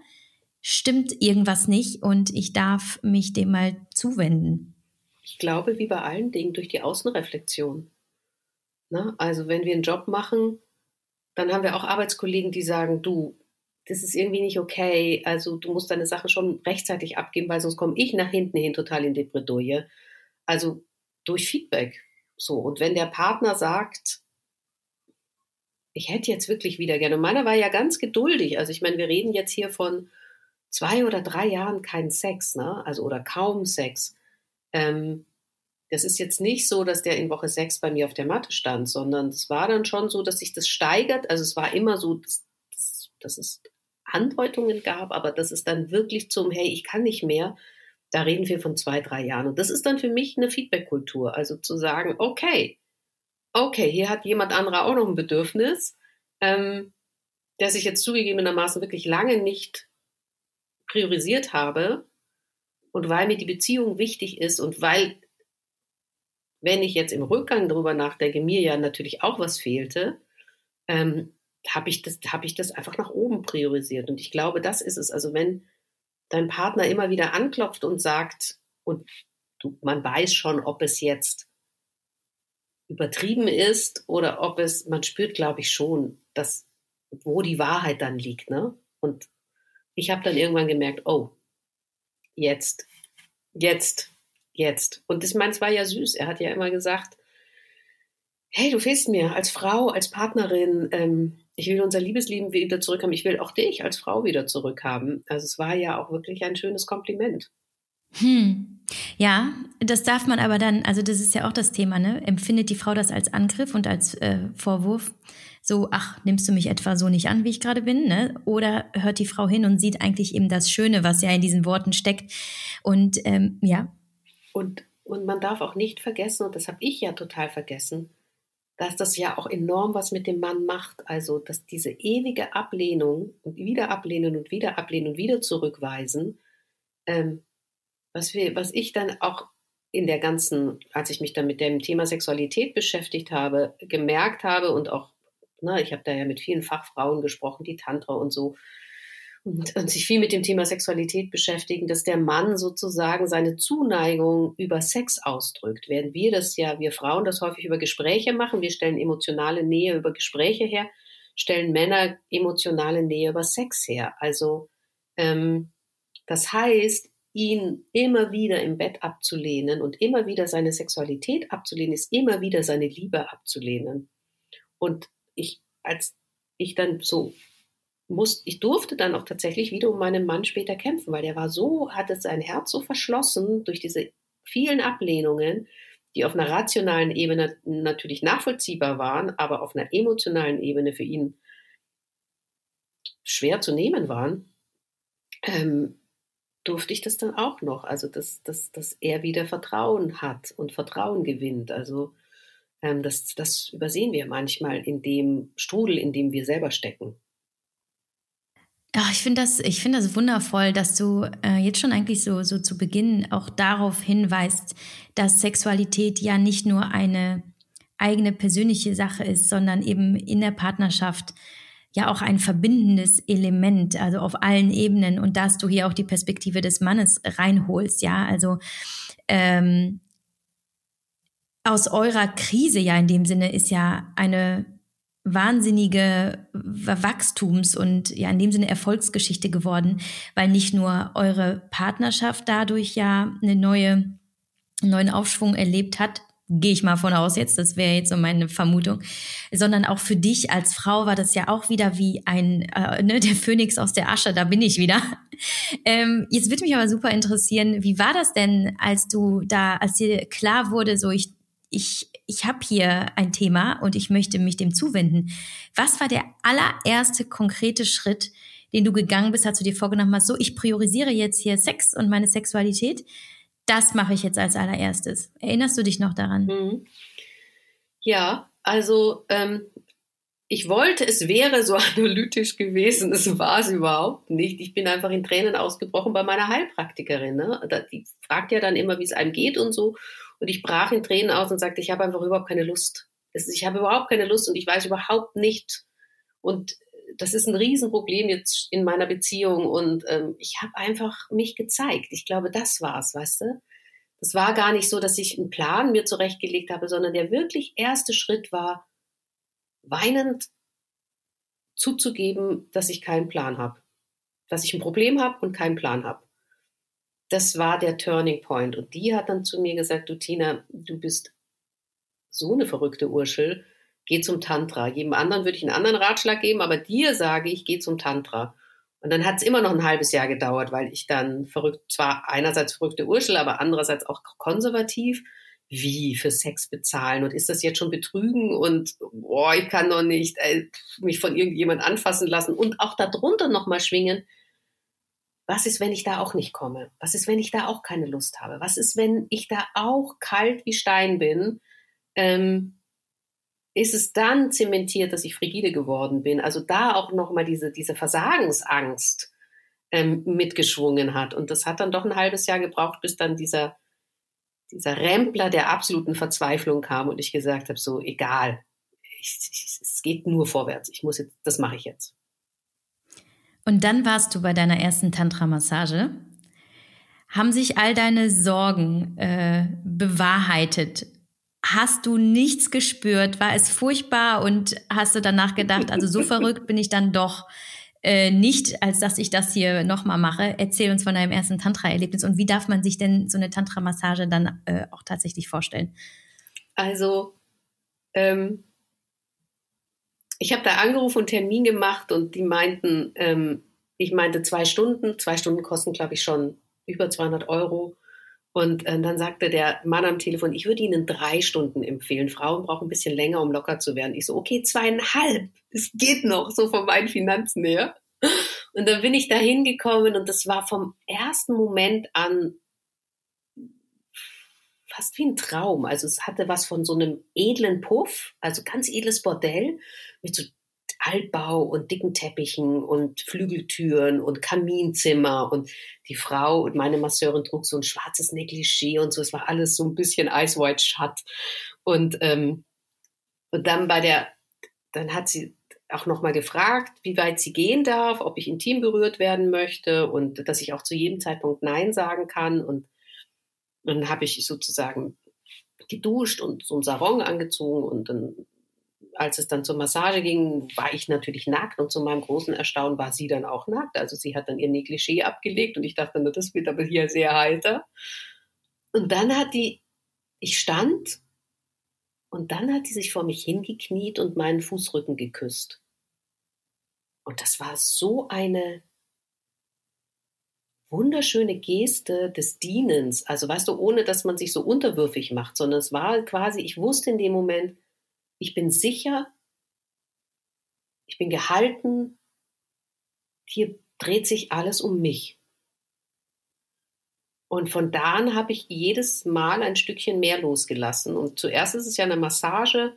stimmt irgendwas nicht und ich darf mich dem mal zuwenden. Ich glaube, wie bei allen Dingen, durch die Außenreflexion. Na, also wenn wir einen Job machen, dann haben wir auch Arbeitskollegen, die sagen, du, das ist irgendwie nicht okay, also du musst deine Sachen schon rechtzeitig abgeben, weil sonst komme ich nach hinten hin total in die Bredouille. Also durch Feedback. So. Und wenn der Partner sagt, ich hätte jetzt wirklich wieder gerne, und meiner war ja ganz geduldig, also ich meine, wir reden jetzt hier von zwei oder drei Jahren keinen Sex, ne? Also oder kaum Sex. Ähm, das ist jetzt nicht so, dass der in Woche sechs bei mir auf der Matte stand, sondern es war dann schon so, dass sich das steigert. Also es war immer so, dass, dass, es Andeutungen gab, aber dass es dann wirklich zum, hey, ich kann nicht mehr, da reden wir von zwei, drei Jahren. Und das ist dann für mich eine Feedback-Kultur. Also zu sagen, okay, okay, hier hat jemand anderer auch noch ein Bedürfnis, ähm, der sich jetzt zugegebenermaßen wirklich lange nicht priorisiert habe und weil mir die Beziehung wichtig ist und weil, wenn ich jetzt im Rückgang darüber nachdenke, mir ja natürlich auch was fehlte, ähm, habe ich, das, hab ich das einfach nach oben priorisiert. Und ich glaube, das ist es. Also wenn dein Partner immer wieder anklopft und sagt, und du, man weiß schon, ob es jetzt übertrieben ist oder ob es, man spürt, glaube ich, schon, dass, wo die Wahrheit dann liegt. Ne? Und ich habe dann irgendwann gemerkt, oh, jetzt, jetzt, jetzt. Und ich meine, es war ja süß. Er hat ja immer gesagt, hey, du fehlst mir als Frau, als Partnerin. Ähm, ich will unser Liebesleben wieder zurückhaben. Ich will auch dich als Frau wieder zurückhaben. Also es war ja auch wirklich ein schönes Kompliment. Hm. Ja, das darf man aber dann, also das ist ja auch das Thema, ne? Empfindet die Frau das als Angriff und als äh, Vorwurf? So, ach, nimmst du mich etwa so nicht an, wie ich gerade bin, ne? Oder hört die Frau hin und sieht eigentlich eben das Schöne, was ja in diesen Worten steckt. Und ähm, ja. Und, und man darf auch nicht vergessen, und das habe ich ja total vergessen, dass das ja auch enorm was mit dem Mann macht. Also, dass diese ewige Ablehnung und wieder ablehnen und wieder ablehnen und wieder zurückweisen, ähm, was, wir, was ich dann auch in der ganzen, als ich mich dann mit dem Thema Sexualität beschäftigt habe, gemerkt habe und auch, na, ich habe da ja mit vielen Fachfrauen gesprochen, die Tantra und so, und, und, sich viel mit dem Thema Sexualität beschäftigen, dass der Mann sozusagen seine Zuneigung über Sex ausdrückt. Während wir das ja, wir Frauen das häufig über Gespräche machen, wir stellen emotionale Nähe über Gespräche her, stellen Männer emotionale Nähe über Sex her. Also ähm, das heißt, ihn immer wieder im Bett abzulehnen und immer wieder seine Sexualität abzulehnen, ist immer wieder seine Liebe abzulehnen. Und ich, als ich dann so muss, ich durfte dann auch tatsächlich wieder um meinen Mann später kämpfen, weil der war so, hatte sein Herz so verschlossen durch diese vielen Ablehnungen, die auf einer rationalen Ebene natürlich nachvollziehbar waren, aber auf einer emotionalen Ebene für ihn schwer zu nehmen waren. Ähm, durfte ich das dann auch noch. Also, dass, dass, dass er wieder Vertrauen hat und Vertrauen gewinnt. Also, ähm, das, das übersehen wir manchmal in dem Strudel, in dem wir selber stecken. Ach, ich finde das, ich das wundervoll, dass du äh, jetzt schon eigentlich so, so zu Beginn auch darauf hinweist, dass Sexualität ja nicht nur eine eigene persönliche Sache ist, sondern eben in der Partnerschaft ja auch ein verbindendes Element, also auf allen Ebenen und dass du hier auch die Perspektive des Mannes reinholst, ja, also ähm, aus eurer Krise ja in dem Sinne ist ja eine wahnsinnige Wachstums- und ja in dem Sinne Erfolgsgeschichte geworden, weil nicht nur eure Partnerschaft dadurch ja eine neue, einen neuen Aufschwung erlebt hat, gehe ich mal von aus jetzt, das wäre jetzt so meine Vermutung, sondern auch für dich als Frau war das ja auch wieder wie ein, äh, ne, der Phönix aus der Asche, da bin ich wieder. Ähm, jetzt würde mich aber super interessieren, wie war das denn, als du da, als dir klar wurde, so ich, ich, ich habe hier ein Thema und ich möchte mich dem zuwenden. Was war der allererste konkrete Schritt, den du gegangen bist, als du dir vorgenommen hast, so ich priorisiere jetzt hier Sex und meine Sexualität? das mache ich jetzt als allererstes. Erinnerst du dich noch daran? Mhm. Ja, also ähm, ich wollte, es wäre so analytisch gewesen, es war es überhaupt nicht. Ich bin einfach in Tränen ausgebrochen bei meiner Heilpraktikerin. Ne? Die fragt ja dann immer, wie es einem geht und so. Und ich brach in Tränen aus und sagte, ich habe einfach überhaupt keine Lust. Ich habe überhaupt keine Lust und ich weiß überhaupt nicht. Und das ist ein Riesenproblem jetzt in meiner Beziehung und ähm, ich habe einfach mich gezeigt. Ich glaube, das war's, weißt du? Das war gar nicht so, dass ich einen Plan mir zurechtgelegt habe, sondern der wirklich erste Schritt war, weinend zuzugeben, dass ich keinen Plan habe, dass ich ein Problem habe und keinen Plan habe. Das war der Turning Point. Und die hat dann zu mir gesagt, du Tina, du bist so eine verrückte Urschel geh zum Tantra. Jedem anderen würde ich einen anderen Ratschlag geben, aber dir sage ich, geh zum Tantra. Und dann hat es immer noch ein halbes Jahr gedauert, weil ich dann verrückt, zwar einerseits verrückte Urschel, aber andererseits auch konservativ, wie für Sex bezahlen und ist das jetzt schon Betrügen und boah, ich kann doch nicht äh, mich von irgendjemand anfassen lassen und auch darunter nochmal schwingen. Was ist, wenn ich da auch nicht komme? Was ist, wenn ich da auch keine Lust habe? Was ist, wenn ich da auch kalt wie Stein bin? Ähm, ist es dann zementiert, dass ich frigide geworden bin. Also da auch nochmal diese, diese Versagensangst ähm, mitgeschwungen hat. Und das hat dann doch ein halbes Jahr gebraucht, bis dann dieser, dieser Rempler der absoluten Verzweiflung kam und ich gesagt habe, so egal, ich, ich, es geht nur vorwärts. Ich muss jetzt, das mache ich jetzt. Und dann warst du bei deiner ersten Tantra-Massage. Haben sich all deine Sorgen äh, bewahrheitet? hast du nichts gespürt? War es furchtbar und hast du danach gedacht, also so verrückt bin ich dann doch äh, nicht, als dass ich das hier nochmal mache? Erzähl uns von deinem ersten Tantra-Erlebnis und wie darf man sich denn so eine Tantra-Massage dann äh, auch tatsächlich vorstellen? Also, ähm, ich habe da angerufen und Termin gemacht und die meinten, ähm, ich meinte zwei Stunden. Zwei Stunden kosten, glaube ich, schon über 200 Euro. Und äh, dann sagte der Mann am Telefon, ich würde Ihnen drei Stunden empfehlen. Frauen brauchen ein bisschen länger, um locker zu werden. Ich so, okay, zweieinhalb. Es geht noch, so von meinen Finanzen her. Und dann bin ich da hingekommen und das war vom ersten Moment an fast wie ein Traum. Also es hatte was von so einem edlen Puff, also ganz edles Bordell mit so Altbau und dicken Teppichen und Flügeltüren und Kaminzimmer und die Frau und meine Masseurin trug so ein schwarzes Negligé und so. Es war alles so ein bisschen Ice White Shut. Und, ähm, und dann bei der, dann hat sie auch nochmal gefragt, wie weit sie gehen darf, ob ich intim berührt werden möchte und dass ich auch zu jedem Zeitpunkt Nein sagen kann. Und dann habe ich sozusagen geduscht und so einen Sarong angezogen und dann, als es dann zur Massage ging, war ich natürlich nackt und zu meinem großen Erstaunen war sie dann auch nackt. Also sie hat dann ihr Negligé abgelegt und ich dachte, na, das wird aber hier sehr heiter. Und dann hat die, ich stand und dann hat sie sich vor mich hingekniet und meinen Fußrücken geküsst. Und das war so eine wunderschöne Geste des Dienens. Also weißt du, ohne dass man sich so unterwürfig macht, sondern es war quasi, ich wusste in dem Moment, ich bin sicher, ich bin gehalten, hier dreht sich alles um mich. Und von da an habe ich jedes Mal ein Stückchen mehr losgelassen. Und zuerst ist es ja eine Massage,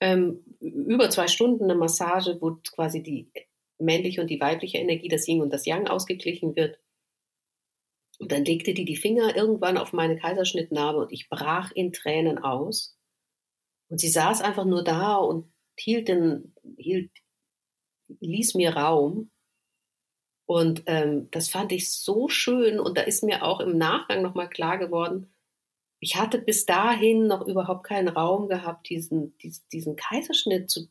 ähm, über zwei Stunden eine Massage, wo quasi die männliche und die weibliche Energie, das Yin und das Yang ausgeglichen wird. Und dann legte die die Finger irgendwann auf meine Kaiserschnittnarbe und ich brach in Tränen aus. Und sie saß einfach nur da und hielt den, hielt, ließ mir Raum. Und ähm, das fand ich so schön. Und da ist mir auch im Nachgang nochmal klar geworden, ich hatte bis dahin noch überhaupt keinen Raum gehabt, diesen, diesen, diesen Kaiserschnitt zu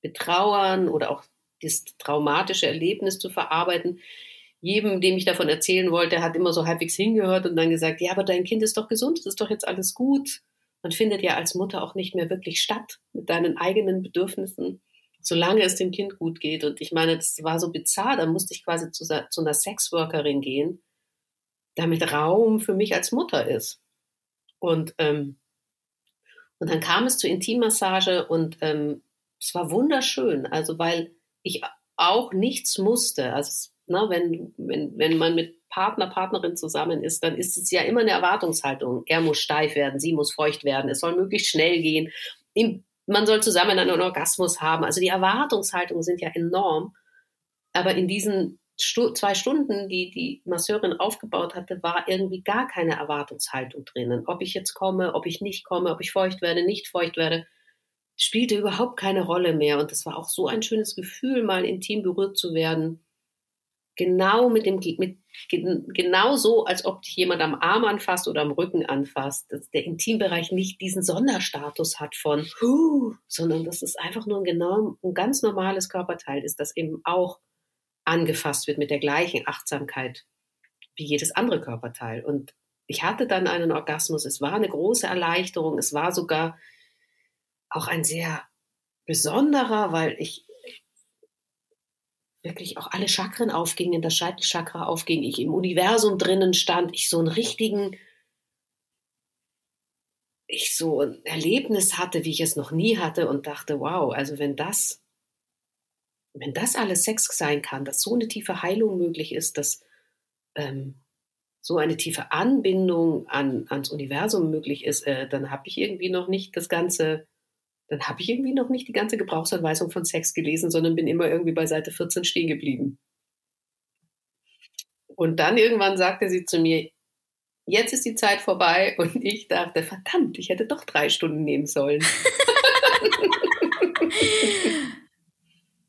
betrauern oder auch das traumatische Erlebnis zu verarbeiten jedem, dem ich davon erzählen wollte, hat immer so halbwegs hingehört und dann gesagt, ja, aber dein Kind ist doch gesund, es ist doch jetzt alles gut. Man findet ja als Mutter auch nicht mehr wirklich statt mit deinen eigenen Bedürfnissen, solange es dem Kind gut geht. Und ich meine, das war so bizarr, da musste ich quasi zu, zu einer Sexworkerin gehen, damit Raum für mich als Mutter ist. Und, ähm, und dann kam es zur Intimmassage und ähm, es war wunderschön, also weil ich auch nichts musste. Also Ne? Wenn, wenn, wenn man mit Partner, Partnerin zusammen ist, dann ist es ja immer eine Erwartungshaltung. Er muss steif werden, sie muss feucht werden, es soll möglichst schnell gehen. Man soll zusammen einen Orgasmus haben. Also die Erwartungshaltungen sind ja enorm. Aber in diesen Stu zwei Stunden, die die Masseurin aufgebaut hatte, war irgendwie gar keine Erwartungshaltung drinnen. Ob ich jetzt komme, ob ich nicht komme, ob ich feucht werde, nicht feucht werde, spielte überhaupt keine Rolle mehr. Und das war auch so ein schönes Gefühl, mal intim berührt zu werden genau mit dem, mit, genau so, als ob dich jemand am Arm anfasst oder am Rücken anfasst, dass der Intimbereich nicht diesen Sonderstatus hat von, sondern dass es einfach nur ein, genau, ein ganz normales Körperteil ist, das eben auch angefasst wird mit der gleichen Achtsamkeit wie jedes andere Körperteil. Und ich hatte dann einen Orgasmus. Es war eine große Erleichterung. Es war sogar auch ein sehr besonderer, weil ich wirklich auch alle Chakren aufgingen, das Scheitelchakra aufging, ich im Universum drinnen stand, ich so einen richtigen, ich so ein Erlebnis hatte, wie ich es noch nie hatte und dachte, wow, also wenn das, wenn das alles Sex sein kann, dass so eine tiefe Heilung möglich ist, dass ähm, so eine tiefe Anbindung an, ans Universum möglich ist, äh, dann habe ich irgendwie noch nicht das ganze dann habe ich irgendwie noch nicht die ganze Gebrauchsanweisung von Sex gelesen, sondern bin immer irgendwie bei Seite 14 stehen geblieben. Und dann irgendwann sagte sie zu mir, jetzt ist die Zeit vorbei und ich dachte, verdammt, ich hätte doch drei Stunden nehmen sollen.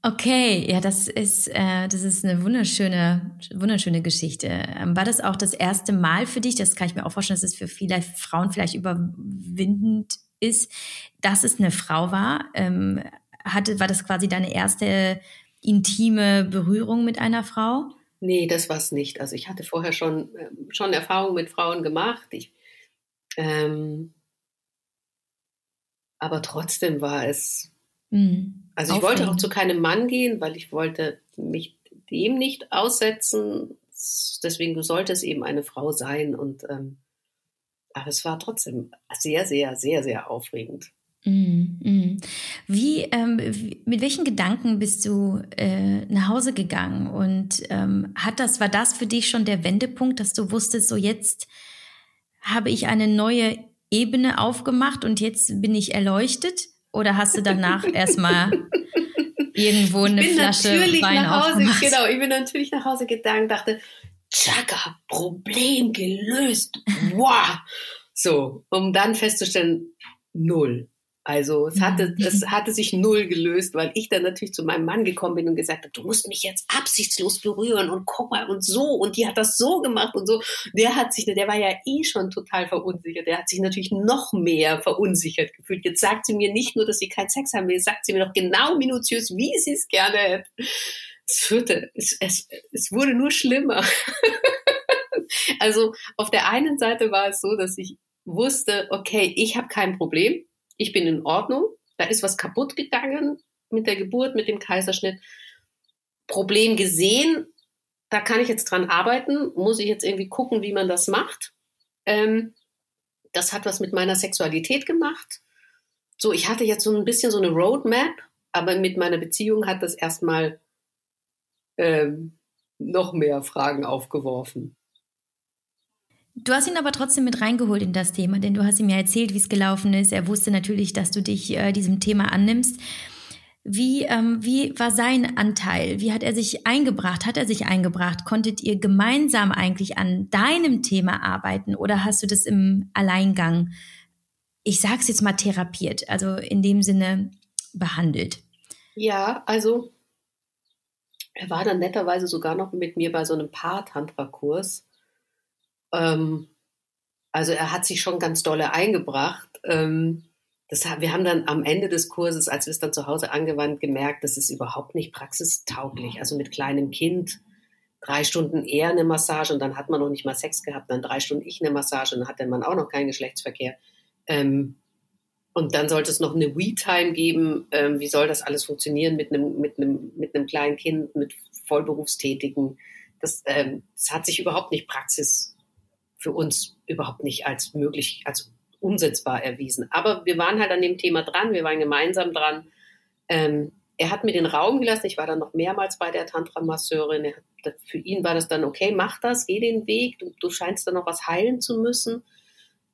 Okay, ja, das ist, äh, das ist eine wunderschöne, wunderschöne Geschichte. Ähm, war das auch das erste Mal für dich? Das kann ich mir auch vorstellen, dass es für viele Frauen vielleicht überwindend ist, dass es eine Frau war. Ähm, hatte, war das quasi deine erste intime Berührung mit einer Frau? Nee, das war es nicht. Also ich hatte vorher schon, ähm, schon Erfahrungen mit Frauen gemacht. Ich, ähm, aber trotzdem war es Mhm. Also ich wollte auch zu keinem Mann gehen, weil ich wollte mich dem nicht aussetzen. Deswegen sollte es eben eine Frau sein. Und ähm, aber es war trotzdem sehr, sehr, sehr, sehr aufregend. Mm, mm. Wie, ähm, mit welchen Gedanken bist du äh, nach Hause gegangen? Und ähm, hat das, war das für dich schon der Wendepunkt, dass du wusstest, so jetzt habe ich eine neue Ebene aufgemacht und jetzt bin ich erleuchtet? Oder hast du danach erstmal irgendwo eine Flasche Wein nach Hause, aufgemacht? Genau, ich bin natürlich nach Hause gegangen, dachte, Chaka, Problem gelöst. Wow. So, um dann festzustellen, null. Also es hatte, mhm. es hatte sich null gelöst, weil ich dann natürlich zu meinem Mann gekommen bin und gesagt habe, du musst mich jetzt absichtslos berühren und guck mal und so und die hat das so gemacht und so. Der hat sich, der war ja eh schon total verunsichert. Der hat sich natürlich noch mehr verunsichert gefühlt. Jetzt sagt sie mir nicht nur, dass sie keinen Sex haben will, sagt sie mir noch genau minutiös, wie sie es gerne hätte. Es führte, es, es, es wurde nur schlimmer. also auf der einen Seite war es so, dass ich wusste, okay, ich habe kein Problem ich bin in Ordnung, da ist was kaputt gegangen mit der Geburt, mit dem Kaiserschnitt. Problem gesehen, da kann ich jetzt dran arbeiten, muss ich jetzt irgendwie gucken, wie man das macht. Ähm, das hat was mit meiner Sexualität gemacht. So, ich hatte jetzt so ein bisschen so eine Roadmap, aber mit meiner Beziehung hat das erstmal ähm, noch mehr Fragen aufgeworfen. Du hast ihn aber trotzdem mit reingeholt in das Thema, denn du hast ihm ja erzählt, wie es gelaufen ist. Er wusste natürlich, dass du dich äh, diesem Thema annimmst. Wie, ähm, wie war sein Anteil? Wie hat er sich eingebracht? Hat er sich eingebracht? Konntet ihr gemeinsam eigentlich an deinem Thema arbeiten oder hast du das im Alleingang, ich sag's jetzt mal, therapiert, also in dem Sinne behandelt? Ja, also er war dann netterweise sogar noch mit mir bei so einem Paar-Tantra-Kurs ähm, also er hat sich schon ganz dolle eingebracht. Ähm, das, wir haben dann am Ende des Kurses, als wir es dann zu Hause angewandt, gemerkt, das ist überhaupt nicht praxistauglich. Also mit kleinem Kind drei Stunden eher eine Massage und dann hat man noch nicht mal Sex gehabt, dann drei Stunden ich eine Massage und dann hat Mann auch noch keinen Geschlechtsverkehr. Ähm, und dann sollte es noch eine We-Time geben. Ähm, wie soll das alles funktionieren mit einem, mit einem, mit einem kleinen Kind, mit Vollberufstätigen? Das, ähm, das hat sich überhaupt nicht praxis für uns überhaupt nicht als möglich, als umsetzbar erwiesen. Aber wir waren halt an dem Thema dran, wir waren gemeinsam dran. Ähm, er hat mir den Raum gelassen, ich war dann noch mehrmals bei der Tantra-Masseurin. Für ihn war das dann, okay, mach das, geh den Weg, du, du scheinst da noch was heilen zu müssen.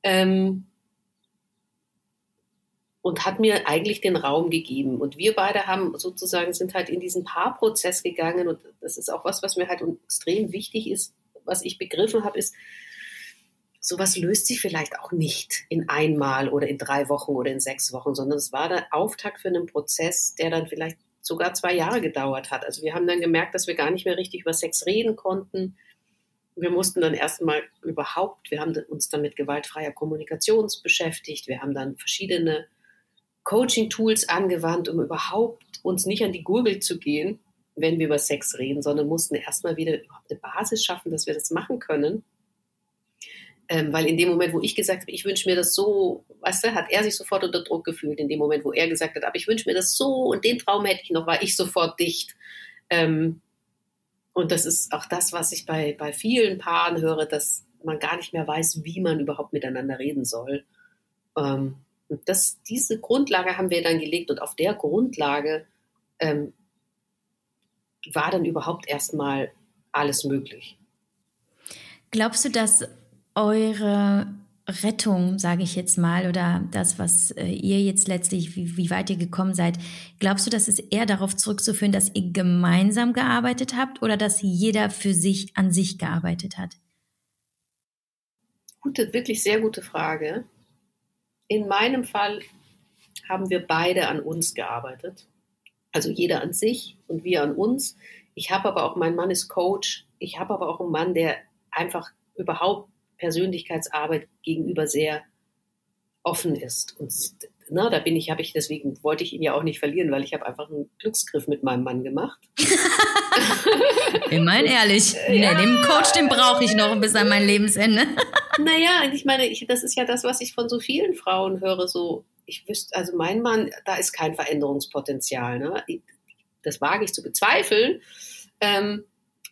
Ähm, und hat mir eigentlich den Raum gegeben. Und wir beide haben sozusagen, sind halt in diesen Paarprozess gegangen. Und das ist auch was, was mir halt extrem wichtig ist, was ich begriffen habe, ist, sowas löst sich vielleicht auch nicht in einmal oder in drei Wochen oder in sechs Wochen, sondern es war der Auftakt für einen Prozess, der dann vielleicht sogar zwei Jahre gedauert hat. Also wir haben dann gemerkt, dass wir gar nicht mehr richtig über Sex reden konnten. Wir mussten dann erstmal überhaupt, wir haben uns dann mit gewaltfreier Kommunikation beschäftigt. Wir haben dann verschiedene Coaching-Tools angewandt, um überhaupt uns nicht an die Gurgel zu gehen, wenn wir über Sex reden, sondern mussten erstmal wieder überhaupt eine Basis schaffen, dass wir das machen können. Ähm, weil in dem Moment, wo ich gesagt habe, ich wünsche mir das so, weißt du, hat er sich sofort unter Druck gefühlt. In dem Moment, wo er gesagt hat, aber ich wünsche mir das so und den Traum hätte ich noch, war ich sofort dicht. Ähm, und das ist auch das, was ich bei, bei vielen Paaren höre, dass man gar nicht mehr weiß, wie man überhaupt miteinander reden soll. Ähm, und das, diese Grundlage haben wir dann gelegt und auf der Grundlage ähm, war dann überhaupt erstmal alles möglich. Glaubst du, dass eure Rettung, sage ich jetzt mal, oder das, was äh, ihr jetzt letztlich, wie, wie, weit ihr gekommen seid, glaubst du, dass es eher darauf zurückzuführen, dass ihr gemeinsam gearbeitet habt oder dass jeder für sich an sich gearbeitet hat? Gute, wirklich sehr gute Frage. In meinem Fall haben wir beide an uns gearbeitet. Also jeder an sich und wir an uns. Ich habe aber auch, mein Mann ist Coach. Ich habe aber auch einen Mann, der einfach überhaupt Persönlichkeitsarbeit gegenüber sehr offen ist. Und na, da bin ich, habe ich, deswegen wollte ich ihn ja auch nicht verlieren, weil ich habe einfach einen Glücksgriff mit meinem Mann gemacht. Immerhin ehrlich. Ja. Nee, den Coach, den brauche ich noch bis an mein Lebensende. naja, ich meine, ich, das ist ja das, was ich von so vielen Frauen höre, so, ich wüsste, also mein Mann, da ist kein Veränderungspotenzial. Ne? Das wage ich zu bezweifeln. Ähm,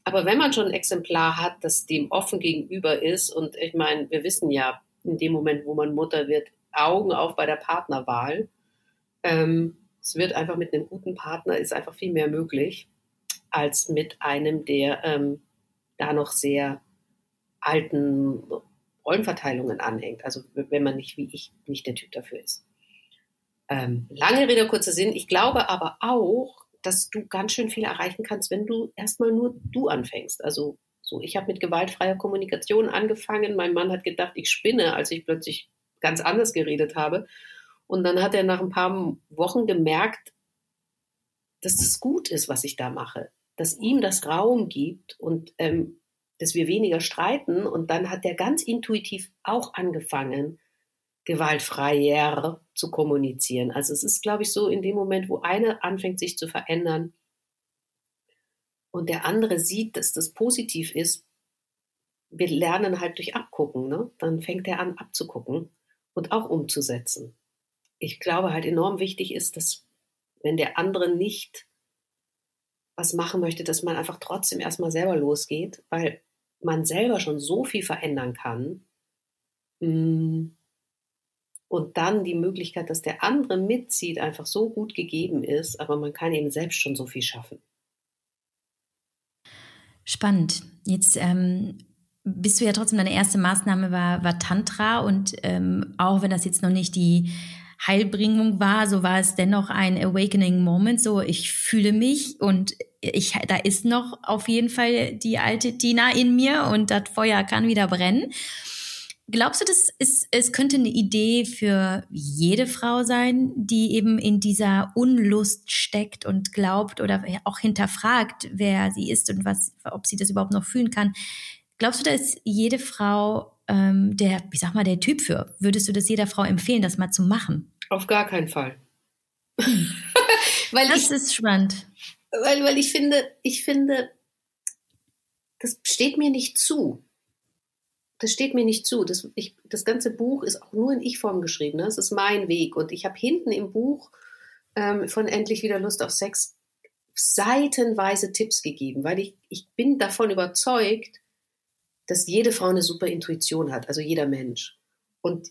aber wenn man schon ein Exemplar hat, das dem offen gegenüber ist, und ich meine, wir wissen ja, in dem Moment, wo man Mutter wird, Augen auf bei der Partnerwahl. Ähm, es wird einfach mit einem guten Partner ist einfach viel mehr möglich als mit einem, der ähm, da noch sehr alten Rollenverteilungen anhängt. Also wenn man nicht wie ich nicht der Typ dafür ist. Ähm, lange Rede, kurzer Sinn. Ich glaube aber auch, dass du ganz schön viel erreichen kannst, wenn du erstmal nur du anfängst. Also so, ich habe mit gewaltfreier Kommunikation angefangen. Mein Mann hat gedacht, ich spinne, als ich plötzlich ganz anders geredet habe. Und dann hat er nach ein paar Wochen gemerkt, dass es gut ist, was ich da mache, dass ihm das Raum gibt und ähm, dass wir weniger streiten. Und dann hat er ganz intuitiv auch angefangen, gewaltfreier zu kommunizieren. Also es ist, glaube ich, so in dem Moment, wo einer anfängt, sich zu verändern und der andere sieht, dass das positiv ist, wir lernen halt durch Abgucken. Ne? Dann fängt er an, abzugucken und auch umzusetzen. Ich glaube halt enorm wichtig ist, dass wenn der andere nicht was machen möchte, dass man einfach trotzdem erstmal selber losgeht, weil man selber schon so viel verändern kann. Mm, und dann die Möglichkeit, dass der andere mitzieht, einfach so gut gegeben ist, aber man kann eben selbst schon so viel schaffen. Spannend. Jetzt ähm, bist du ja trotzdem, deine erste Maßnahme war, war Tantra und ähm, auch wenn das jetzt noch nicht die Heilbringung war, so war es dennoch ein Awakening Moment. So, ich fühle mich und ich, da ist noch auf jeden Fall die alte Tina in mir und das Feuer kann wieder brennen. Glaubst du, das ist, es könnte eine Idee für jede Frau sein, die eben in dieser Unlust steckt und glaubt oder auch hinterfragt, wer sie ist und was, ob sie das überhaupt noch fühlen kann? Glaubst du, da ist jede Frau ähm, der, ich sag mal, der Typ für? Würdest du das jeder Frau empfehlen, das mal zu machen? Auf gar keinen Fall. Hm. weil das ich, ist spannend. Weil, weil ich finde, ich finde, das steht mir nicht zu das steht mir nicht zu. Das, ich, das ganze Buch ist auch nur in Ich-Form geschrieben. Ne? Das ist mein Weg. Und ich habe hinten im Buch ähm, von Endlich wieder Lust auf Sex seitenweise Tipps gegeben, weil ich, ich bin davon überzeugt, dass jede Frau eine super Intuition hat, also jeder Mensch. Und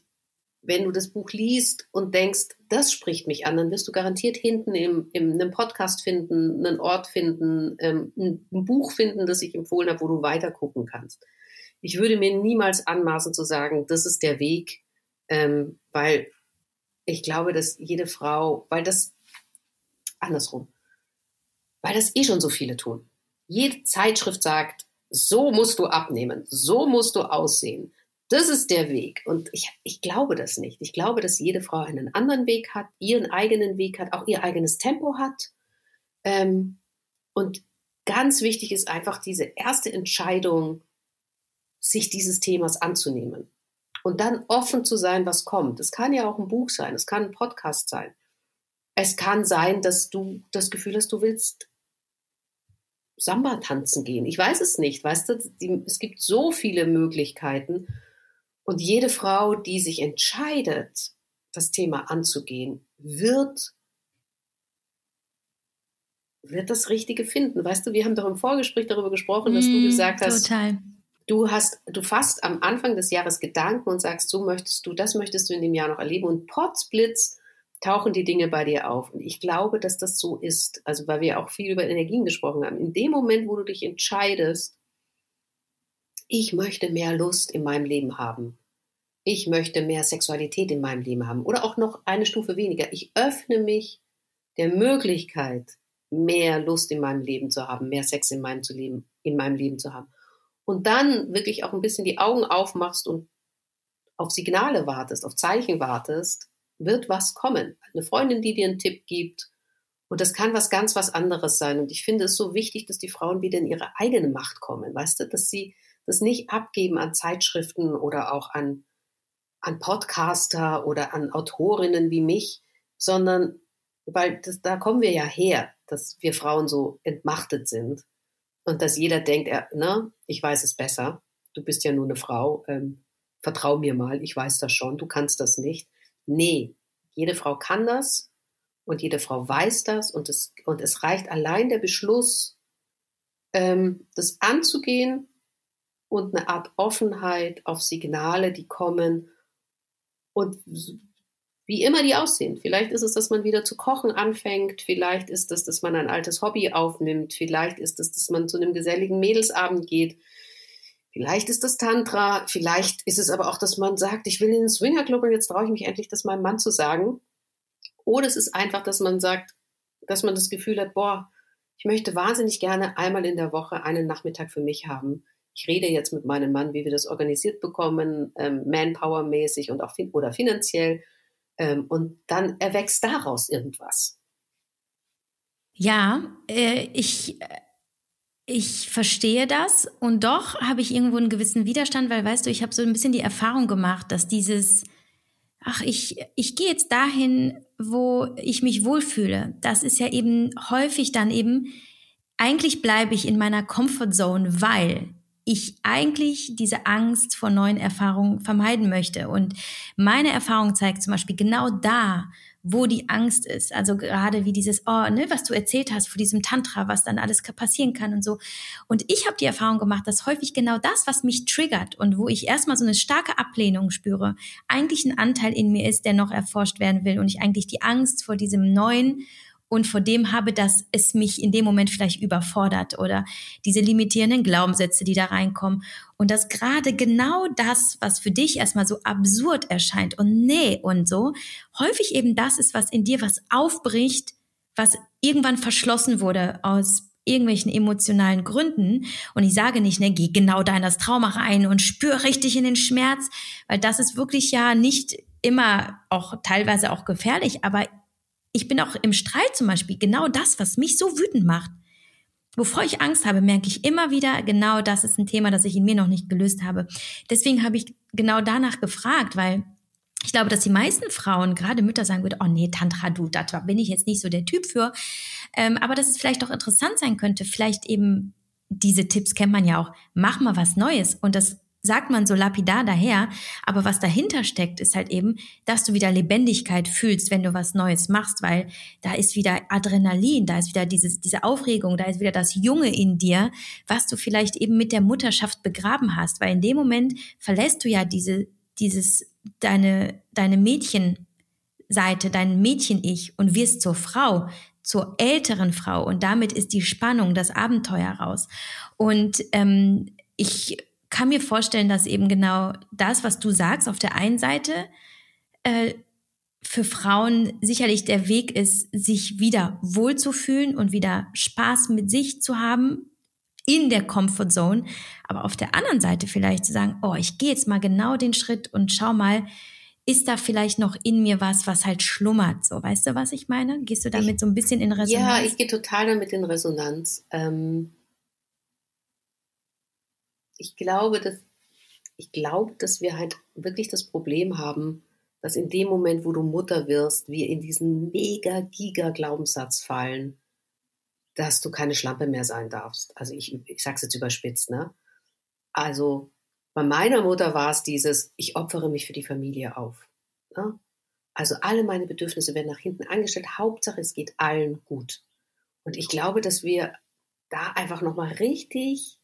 wenn du das Buch liest und denkst, das spricht mich an, dann wirst du garantiert hinten im, im einem Podcast finden, einen Ort finden, ähm, ein, ein Buch finden, das ich empfohlen habe, wo du weiter gucken kannst ich würde mir niemals anmaßen zu sagen, das ist der Weg, ähm, weil ich glaube, dass jede Frau, weil das andersrum, weil das eh schon so viele tun. Jede Zeitschrift sagt, so musst du abnehmen, so musst du aussehen. Das ist der Weg. Und ich, ich glaube das nicht. Ich glaube, dass jede Frau einen anderen Weg hat, ihren eigenen Weg hat, auch ihr eigenes Tempo hat. Ähm, und ganz wichtig ist einfach diese erste Entscheidung, sich dieses Themas anzunehmen. Und dann offen zu sein, was kommt. Es kann ja auch ein Buch sein, es kann ein Podcast sein. Es kann sein, dass du das Gefühl hast, du willst Samba tanzen gehen. Ich weiß es nicht. Weißt du, die, es gibt so viele Möglichkeiten. Und jede Frau, die sich entscheidet, das Thema anzugehen, wird, wird das Richtige finden. Weißt du, wir haben doch im Vorgespräch darüber gesprochen, dass mm, du gesagt hast, total. Du hast, du fasst am Anfang des Jahres Gedanken und sagst, so möchtest du, das möchtest du in dem Jahr noch erleben und potzblitz tauchen die Dinge bei dir auf. Und ich glaube, dass das so ist. Also, weil wir auch viel über Energien gesprochen haben. In dem Moment, wo du dich entscheidest, ich möchte mehr Lust in meinem Leben haben. Ich möchte mehr Sexualität in meinem Leben haben. Oder auch noch eine Stufe weniger. Ich öffne mich der Möglichkeit, mehr Lust in meinem Leben zu haben, mehr Sex in meinem, zu leben, in meinem Leben zu haben und dann wirklich auch ein bisschen die Augen aufmachst und auf Signale wartest, auf Zeichen wartest, wird was kommen. Eine Freundin, die dir einen Tipp gibt. Und das kann was ganz was anderes sein. Und ich finde es so wichtig, dass die Frauen wieder in ihre eigene Macht kommen. Weißt du, dass sie das nicht abgeben an Zeitschriften oder auch an, an Podcaster oder an Autorinnen wie mich, sondern weil das, da kommen wir ja her, dass wir Frauen so entmachtet sind und dass jeder denkt, er, ne, ich weiß es besser, du bist ja nur eine Frau, ähm, vertrau mir mal, ich weiß das schon, du kannst das nicht. Nee, Jede Frau kann das und jede Frau weiß das und es, und es reicht allein der Beschluss, ähm, das anzugehen und eine Art Offenheit auf Signale, die kommen und wie immer die aussehen. Vielleicht ist es, dass man wieder zu kochen anfängt, vielleicht ist es, dass man ein altes Hobby aufnimmt, vielleicht ist es, dass man zu einem geselligen Mädelsabend geht, vielleicht ist das Tantra, vielleicht ist es aber auch, dass man sagt, ich will in den Swingerclub und jetzt traue ich mich endlich, das meinem Mann zu sagen. Oder es ist einfach, dass man sagt, dass man das Gefühl hat, boah, ich möchte wahnsinnig gerne einmal in der Woche einen Nachmittag für mich haben. Ich rede jetzt mit meinem Mann, wie wir das organisiert bekommen, ähm, Manpower-mäßig und auch fin oder finanziell. Ähm, und dann erwächst daraus irgendwas. Ja, äh, ich, ich verstehe das und doch habe ich irgendwo einen gewissen Widerstand, weil weißt du, ich habe so ein bisschen die Erfahrung gemacht, dass dieses, ach, ich, ich gehe jetzt dahin, wo ich mich wohlfühle. Das ist ja eben häufig dann eben, eigentlich bleibe ich in meiner Comfortzone, weil ich eigentlich diese Angst vor neuen Erfahrungen vermeiden möchte. Und meine Erfahrung zeigt zum Beispiel genau da, wo die Angst ist. Also gerade wie dieses, oh, ne, was du erzählt hast vor diesem Tantra, was dann alles passieren kann und so. Und ich habe die Erfahrung gemacht, dass häufig genau das, was mich triggert und wo ich erstmal so eine starke Ablehnung spüre, eigentlich ein Anteil in mir ist, der noch erforscht werden will und ich eigentlich die Angst vor diesem neuen und vor dem habe, dass es mich in dem Moment vielleicht überfordert oder diese limitierenden Glaubenssätze, die da reinkommen. Und dass gerade genau das, was für dich erstmal so absurd erscheint und nee und so, häufig eben das ist, was in dir was aufbricht, was irgendwann verschlossen wurde aus irgendwelchen emotionalen Gründen. Und ich sage nicht, ne, geh genau da in das Trauma rein und spür richtig in den Schmerz, weil das ist wirklich ja nicht immer auch teilweise auch gefährlich, aber ich bin auch im Streit zum Beispiel genau das, was mich so wütend macht. Wovor ich Angst habe, merke ich immer wieder, genau das ist ein Thema, das ich in mir noch nicht gelöst habe. Deswegen habe ich genau danach gefragt, weil ich glaube, dass die meisten Frauen, gerade Mütter, sagen würden, oh nee, Tantra, du, da bin ich jetzt nicht so der Typ für. Ähm, aber dass es vielleicht auch interessant sein könnte, vielleicht eben, diese Tipps kennt man ja auch, mach mal was Neues. Und das sagt man so lapidar daher, aber was dahinter steckt, ist halt eben, dass du wieder Lebendigkeit fühlst, wenn du was Neues machst, weil da ist wieder Adrenalin, da ist wieder dieses, diese Aufregung, da ist wieder das Junge in dir, was du vielleicht eben mit der Mutterschaft begraben hast, weil in dem Moment verlässt du ja diese, dieses, deine, deine Mädchenseite, dein Mädchen-Ich und wirst zur Frau, zur älteren Frau und damit ist die Spannung, das Abenteuer raus. Und ähm, ich kann mir vorstellen, dass eben genau das, was du sagst, auf der einen Seite äh, für Frauen sicherlich der Weg ist, sich wieder wohlzufühlen und wieder Spaß mit sich zu haben in der Comfort Zone. Aber auf der anderen Seite vielleicht zu sagen, oh, ich gehe jetzt mal genau den Schritt und schau mal, ist da vielleicht noch in mir was, was halt schlummert? So, weißt du, was ich meine? Gehst du damit ich, so ein bisschen in Resonanz? Ja, ich gehe total damit in Resonanz. Ähm, ich glaube, dass ich glaube, dass wir halt wirklich das Problem haben, dass in dem Moment, wo du Mutter wirst, wir in diesen mega giga Glaubenssatz fallen, dass du keine Schlampe mehr sein darfst. Also ich, ich sag's jetzt überspitzt, ne? Also bei meiner Mutter war es dieses, ich opfere mich für die Familie auf. Ne? Also alle meine Bedürfnisse werden nach hinten angestellt. Hauptsache, es geht allen gut. Und ich glaube, dass wir da einfach nochmal richtig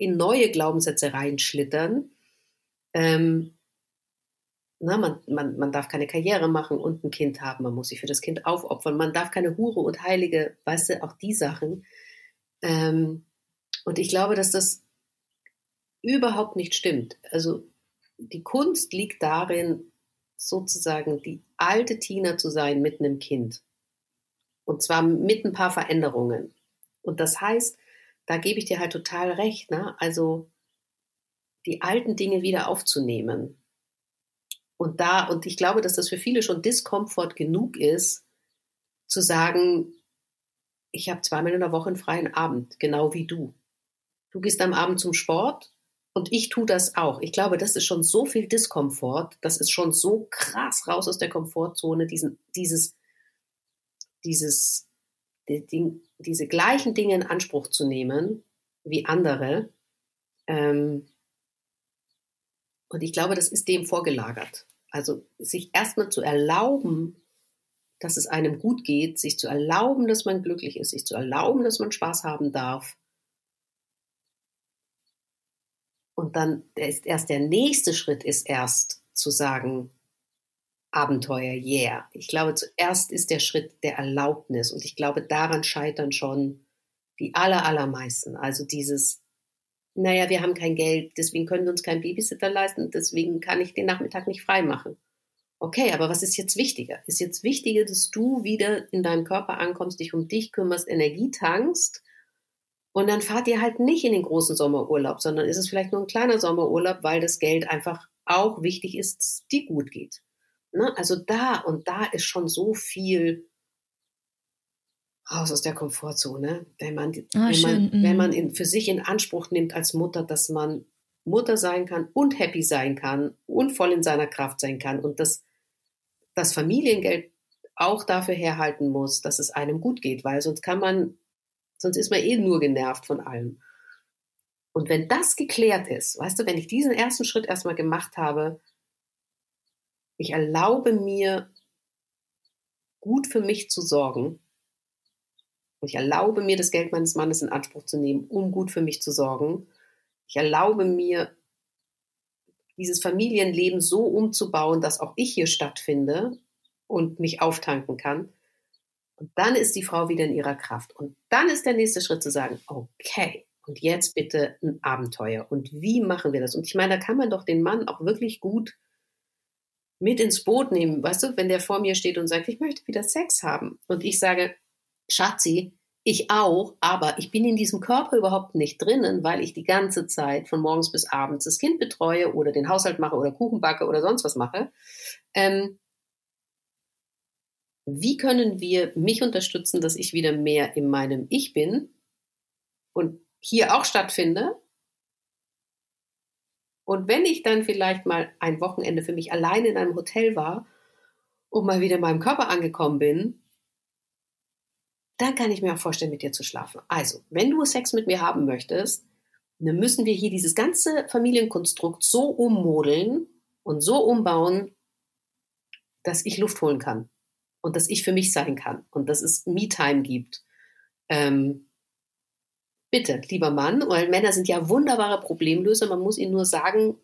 in neue Glaubenssätze reinschlittern. Ähm, na, man, man, man darf keine Karriere machen und ein Kind haben, man muss sich für das Kind aufopfern, man darf keine Hure und Heilige, weißt du, auch die Sachen. Ähm, und ich glaube, dass das überhaupt nicht stimmt. Also die Kunst liegt darin, sozusagen die alte Tina zu sein mit einem Kind. Und zwar mit ein paar Veränderungen. Und das heißt, da gebe ich dir halt total recht. Ne? Also die alten Dinge wieder aufzunehmen. Und da, und ich glaube, dass das für viele schon Diskomfort genug ist, zu sagen, ich habe zweimal in der Woche einen freien Abend, genau wie du. Du gehst am Abend zum Sport und ich tue das auch. Ich glaube, das ist schon so viel Diskomfort, das ist schon so krass raus aus der Komfortzone, diesen, dieses, dieses die, die, diese gleichen Dinge in Anspruch zu nehmen wie andere. Ähm, und ich glaube, das ist dem vorgelagert. Also sich erstmal zu erlauben, dass es einem gut geht, sich zu erlauben, dass man glücklich ist, sich zu erlauben, dass man Spaß haben darf. Und dann ist erst der nächste Schritt ist erst zu sagen, Abenteuer, yeah. Ich glaube, zuerst ist der Schritt der Erlaubnis und ich glaube, daran scheitern schon die aller, allermeisten. Also dieses, naja, wir haben kein Geld, deswegen können wir uns keinen Babysitter leisten, deswegen kann ich den Nachmittag nicht frei machen. Okay, aber was ist jetzt wichtiger? Ist jetzt wichtiger, dass du wieder in deinem Körper ankommst, dich um dich kümmerst, Energie tankst und dann fahrt ihr halt nicht in den großen Sommerurlaub, sondern ist es vielleicht nur ein kleiner Sommerurlaub, weil das Geld einfach auch wichtig ist, dir gut geht. Ne? Also da und da ist schon so viel raus aus der Komfortzone, wenn man, ah, wenn, man wenn man mhm. in, für sich in Anspruch nimmt als Mutter, dass man Mutter sein kann und happy sein kann und voll in seiner Kraft sein kann und dass das Familiengeld auch dafür herhalten muss, dass es einem gut geht, weil sonst kann man, sonst ist man eh nur genervt von allem. Und wenn das geklärt ist, weißt du, wenn ich diesen ersten Schritt erstmal gemacht habe, ich erlaube mir, gut für mich zu sorgen. Und ich erlaube mir, das Geld meines Mannes in Anspruch zu nehmen, um gut für mich zu sorgen. Ich erlaube mir, dieses Familienleben so umzubauen, dass auch ich hier stattfinde und mich auftanken kann. Und dann ist die Frau wieder in ihrer Kraft. Und dann ist der nächste Schritt zu sagen, okay, und jetzt bitte ein Abenteuer. Und wie machen wir das? Und ich meine, da kann man doch den Mann auch wirklich gut mit ins Boot nehmen. Weißt du, wenn der vor mir steht und sagt, ich möchte wieder Sex haben und ich sage, Schatzi, ich auch, aber ich bin in diesem Körper überhaupt nicht drinnen, weil ich die ganze Zeit von morgens bis abends das Kind betreue oder den Haushalt mache oder Kuchen backe oder sonst was mache. Ähm, wie können wir mich unterstützen, dass ich wieder mehr in meinem Ich bin und hier auch stattfinde und wenn ich dann vielleicht mal ein Wochenende für mich alleine in einem Hotel war und mal wieder in meinem Körper angekommen bin, dann kann ich mir auch vorstellen, mit dir zu schlafen. Also, wenn du Sex mit mir haben möchtest, dann müssen wir hier dieses ganze Familienkonstrukt so ummodeln und so umbauen, dass ich Luft holen kann und dass ich für mich sein kann und dass es Me-Time gibt. Ähm, Bitte, lieber Mann, weil Männer sind ja wunderbare Problemlöser. Man muss ihnen nur sagen,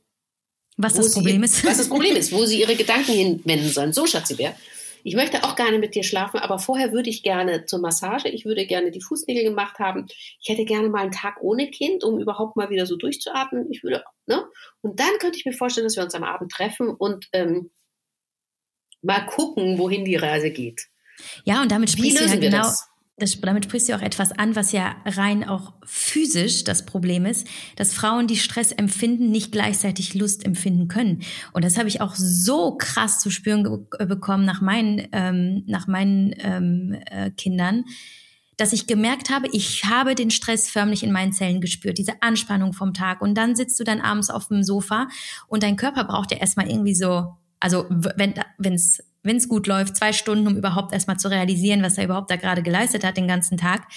was das Problem sie, ist. Was das Problem ist, wo sie ihre Gedanken hinwenden sollen. So, Schatzibär. Ich möchte auch gerne mit dir schlafen, aber vorher würde ich gerne zur Massage. Ich würde gerne die Fußnägel gemacht haben. Ich hätte gerne mal einen Tag ohne Kind, um überhaupt mal wieder so durchzuatmen. Ich würde, ne? Und dann könnte ich mir vorstellen, dass wir uns am Abend treffen und ähm, mal gucken, wohin die Reise geht. Ja, und damit sprichst du ja genau. Das? Das, damit sprichst du auch etwas an, was ja rein auch physisch das Problem ist, dass Frauen, die Stress empfinden, nicht gleichzeitig Lust empfinden können. Und das habe ich auch so krass zu spüren bekommen nach meinen, ähm, nach meinen ähm, äh, Kindern, dass ich gemerkt habe, ich habe den Stress förmlich in meinen Zellen gespürt, diese Anspannung vom Tag. Und dann sitzt du dann abends auf dem Sofa und dein Körper braucht ja erstmal irgendwie so, also wenn es wenn es gut läuft, zwei Stunden, um überhaupt erstmal zu realisieren, was er überhaupt da gerade geleistet hat den ganzen Tag.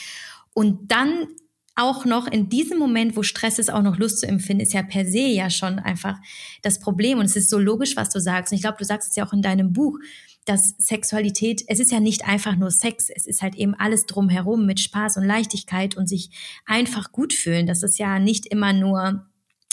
Und dann auch noch in diesem Moment, wo Stress ist, auch noch Lust zu empfinden, ist ja per se ja schon einfach das Problem. Und es ist so logisch, was du sagst. Und ich glaube, du sagst es ja auch in deinem Buch, dass Sexualität, es ist ja nicht einfach nur Sex, es ist halt eben alles drumherum mit Spaß und Leichtigkeit und sich einfach gut fühlen. Das ist ja nicht immer nur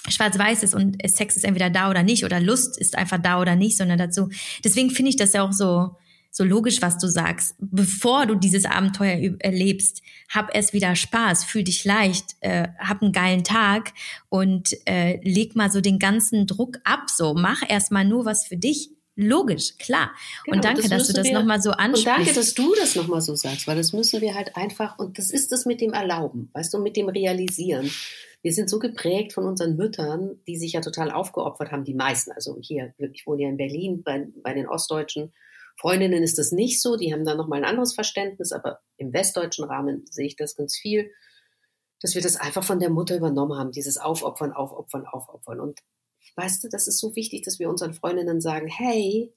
schwarz-weiß ist und Sex ist entweder da oder nicht oder Lust ist einfach da oder nicht, sondern dazu. Deswegen finde ich das ja auch so, so logisch, was du sagst. Bevor du dieses Abenteuer erlebst, hab erst wieder Spaß, fühl dich leicht, äh, hab einen geilen Tag und äh, leg mal so den ganzen Druck ab. So, mach erst mal nur was für dich. Logisch, klar. Genau, und danke, das dass du das nochmal so ansprichst. Und danke, dass du das nochmal so sagst, weil das müssen wir halt einfach, und das ist das mit dem Erlauben, weißt du, mit dem Realisieren wir sind so geprägt von unseren Müttern, die sich ja total aufgeopfert haben, die meisten. Also hier, ich wohne ja in Berlin, bei, bei den ostdeutschen Freundinnen ist das nicht so, die haben da nochmal ein anderes Verständnis, aber im westdeutschen Rahmen sehe ich das ganz viel, dass wir das einfach von der Mutter übernommen haben, dieses Aufopfern, Aufopfern, Aufopfern. Und weißt du, das ist so wichtig, dass wir unseren Freundinnen sagen, hey,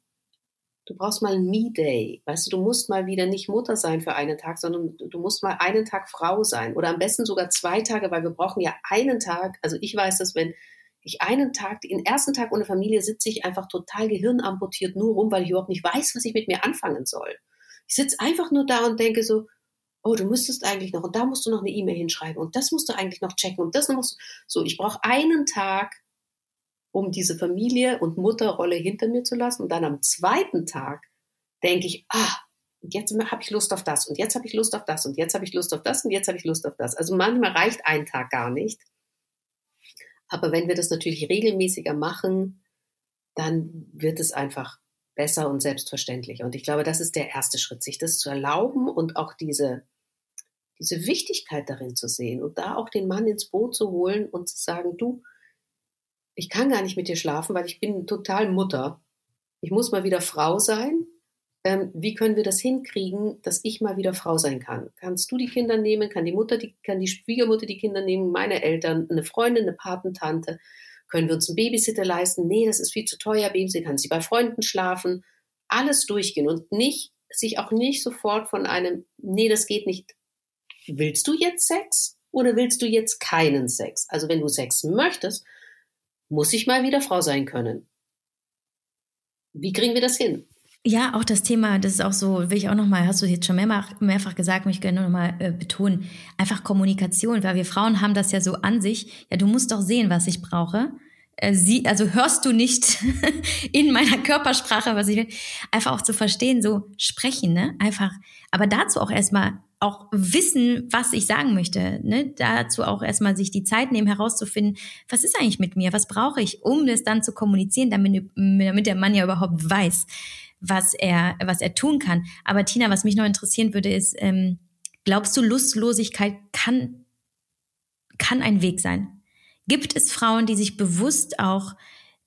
du brauchst mal ein Me-Day. Weißt du, du musst mal wieder nicht Mutter sein für einen Tag, sondern du musst mal einen Tag Frau sein. Oder am besten sogar zwei Tage, weil wir brauchen ja einen Tag. Also ich weiß das, wenn ich einen Tag, den ersten Tag ohne Familie sitze ich einfach total gehirnamputiert nur rum, weil ich überhaupt nicht weiß, was ich mit mir anfangen soll. Ich sitze einfach nur da und denke so, oh, du müsstest eigentlich noch und da musst du noch eine E-Mail hinschreiben und das musst du eigentlich noch checken und das musst du. So, ich brauche einen Tag, um diese Familie und Mutterrolle hinter mir zu lassen und dann am zweiten Tag denke ich, ah, jetzt habe ich Lust auf das und jetzt habe ich Lust auf das und jetzt habe ich Lust auf das und jetzt habe ich Lust auf das. Also manchmal reicht ein Tag gar nicht. Aber wenn wir das natürlich regelmäßiger machen, dann wird es einfach besser und selbstverständlich. Und ich glaube, das ist der erste Schritt, sich das zu erlauben und auch diese, diese Wichtigkeit darin zu sehen und da auch den Mann ins Boot zu holen und zu sagen, du, ich kann gar nicht mit dir schlafen, weil ich bin total Mutter. Ich muss mal wieder Frau sein ähm, wie können wir das hinkriegen, dass ich mal wieder Frau sein kann? Kannst du die Kinder nehmen? Kann die Mutter, die, kann die Schwiegermutter die Kinder nehmen? Meine Eltern, eine Freundin, eine Patentante? Können wir uns einen Babysitter leisten? Nee, das ist viel zu teuer. Babysitter kann sie bei Freunden schlafen. Alles durchgehen und nicht, sich auch nicht sofort von einem, nee, das geht nicht. Willst du jetzt Sex oder willst du jetzt keinen Sex? Also wenn du Sex möchtest, muss ich mal wieder Frau sein können. Wie kriegen wir das hin? Ja, auch das Thema, das ist auch so, will ich auch nochmal, hast du jetzt schon mehrfach, mehrfach gesagt, möchte ich gerne nochmal äh, betonen, einfach Kommunikation, weil wir Frauen haben das ja so an sich, ja, du musst doch sehen, was ich brauche. Äh, sie, also hörst du nicht in meiner Körpersprache, was ich will, einfach auch zu verstehen, so sprechen, ne? Einfach, aber dazu auch erstmal auch wissen, was ich sagen möchte. Ne? Dazu auch erstmal sich die Zeit nehmen, herauszufinden, was ist eigentlich mit mir, was brauche ich, um das dann zu kommunizieren, damit, damit der Mann ja überhaupt weiß, was er, was er tun kann. Aber Tina, was mich noch interessieren würde, ist, ähm, glaubst du, Lustlosigkeit kann, kann ein Weg sein? Gibt es Frauen, die sich bewusst auch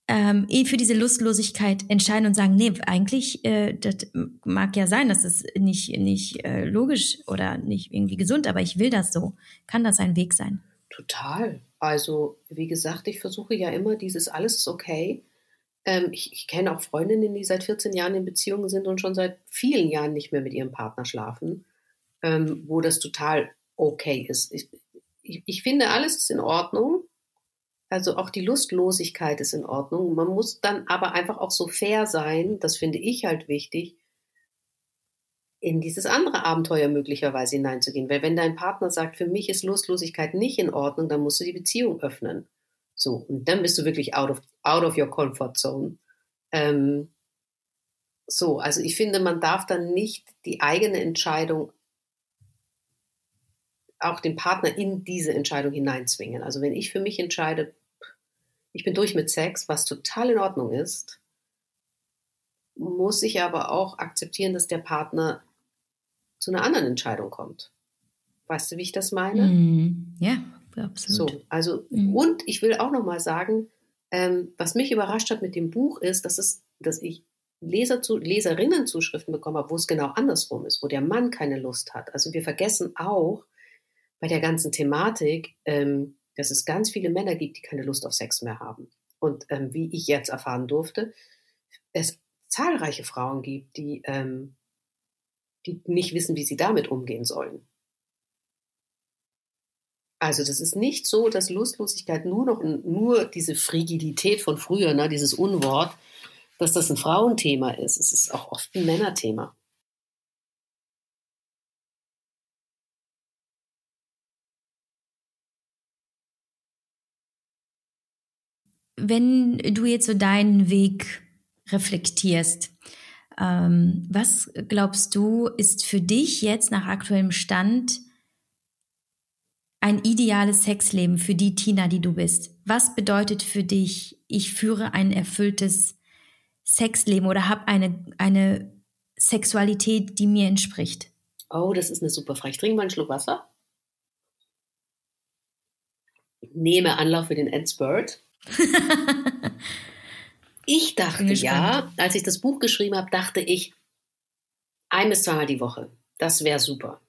ähm, eh für diese Lustlosigkeit entscheiden und sagen, nee, eigentlich, äh, das mag ja sein, das ist nicht, nicht äh, logisch oder nicht irgendwie gesund, aber ich will das so. Kann das ein Weg sein? Total. Also, wie gesagt, ich versuche ja immer dieses alles ist okay ähm, ich, ich kenne auch Freundinnen, die seit 14 Jahren in Beziehungen sind und schon seit vielen Jahren nicht mehr mit ihrem Partner schlafen, ähm, wo das total okay ist. Ich, ich, ich finde, alles ist in Ordnung. Also auch die Lustlosigkeit ist in Ordnung. Man muss dann aber einfach auch so fair sein, das finde ich halt wichtig, in dieses andere Abenteuer möglicherweise hineinzugehen. Weil wenn dein Partner sagt, für mich ist Lustlosigkeit nicht in Ordnung, dann musst du die Beziehung öffnen. So, und dann bist du wirklich out of, out of your comfort zone. Ähm, so, also ich finde, man darf dann nicht die eigene Entscheidung auch den Partner in diese Entscheidung hineinzwingen. Also wenn ich für mich entscheide, ich bin durch mit Sex, was total in Ordnung ist, muss ich aber auch akzeptieren, dass der Partner zu einer anderen Entscheidung kommt. Weißt du, wie ich das meine? Mm, ja, absolut. So, also, mhm. und ich will auch nochmal sagen, ähm, was mich überrascht hat mit dem Buch ist, dass es, dass ich Leser zu, Leserinnenzuschriften bekommen habe, wo es genau andersrum ist, wo der Mann keine Lust hat. Also wir vergessen auch bei der ganzen Thematik, ähm, dass es ganz viele Männer gibt, die keine Lust auf Sex mehr haben. Und ähm, wie ich jetzt erfahren durfte, es zahlreiche Frauen gibt, die, ähm, die nicht wissen, wie sie damit umgehen sollen. Also das ist nicht so, dass Lustlosigkeit nur noch nur diese Frigidität von früher, ne, dieses Unwort, dass das ein Frauenthema ist. Es ist auch oft ein Männerthema. Wenn du jetzt so deinen Weg reflektierst, ähm, was glaubst du, ist für dich jetzt nach aktuellem Stand ein ideales Sexleben für die Tina, die du bist? Was bedeutet für dich, ich führe ein erfülltes Sexleben oder habe eine, eine Sexualität, die mir entspricht? Oh, das ist eine super Frage. Ich trinke mal einen Schluck Wasser. Nehme Anlauf für den Endspurt. Ich dachte ja, als ich das Buch geschrieben habe, dachte ich, ein bis zweimal die Woche. Das wäre super.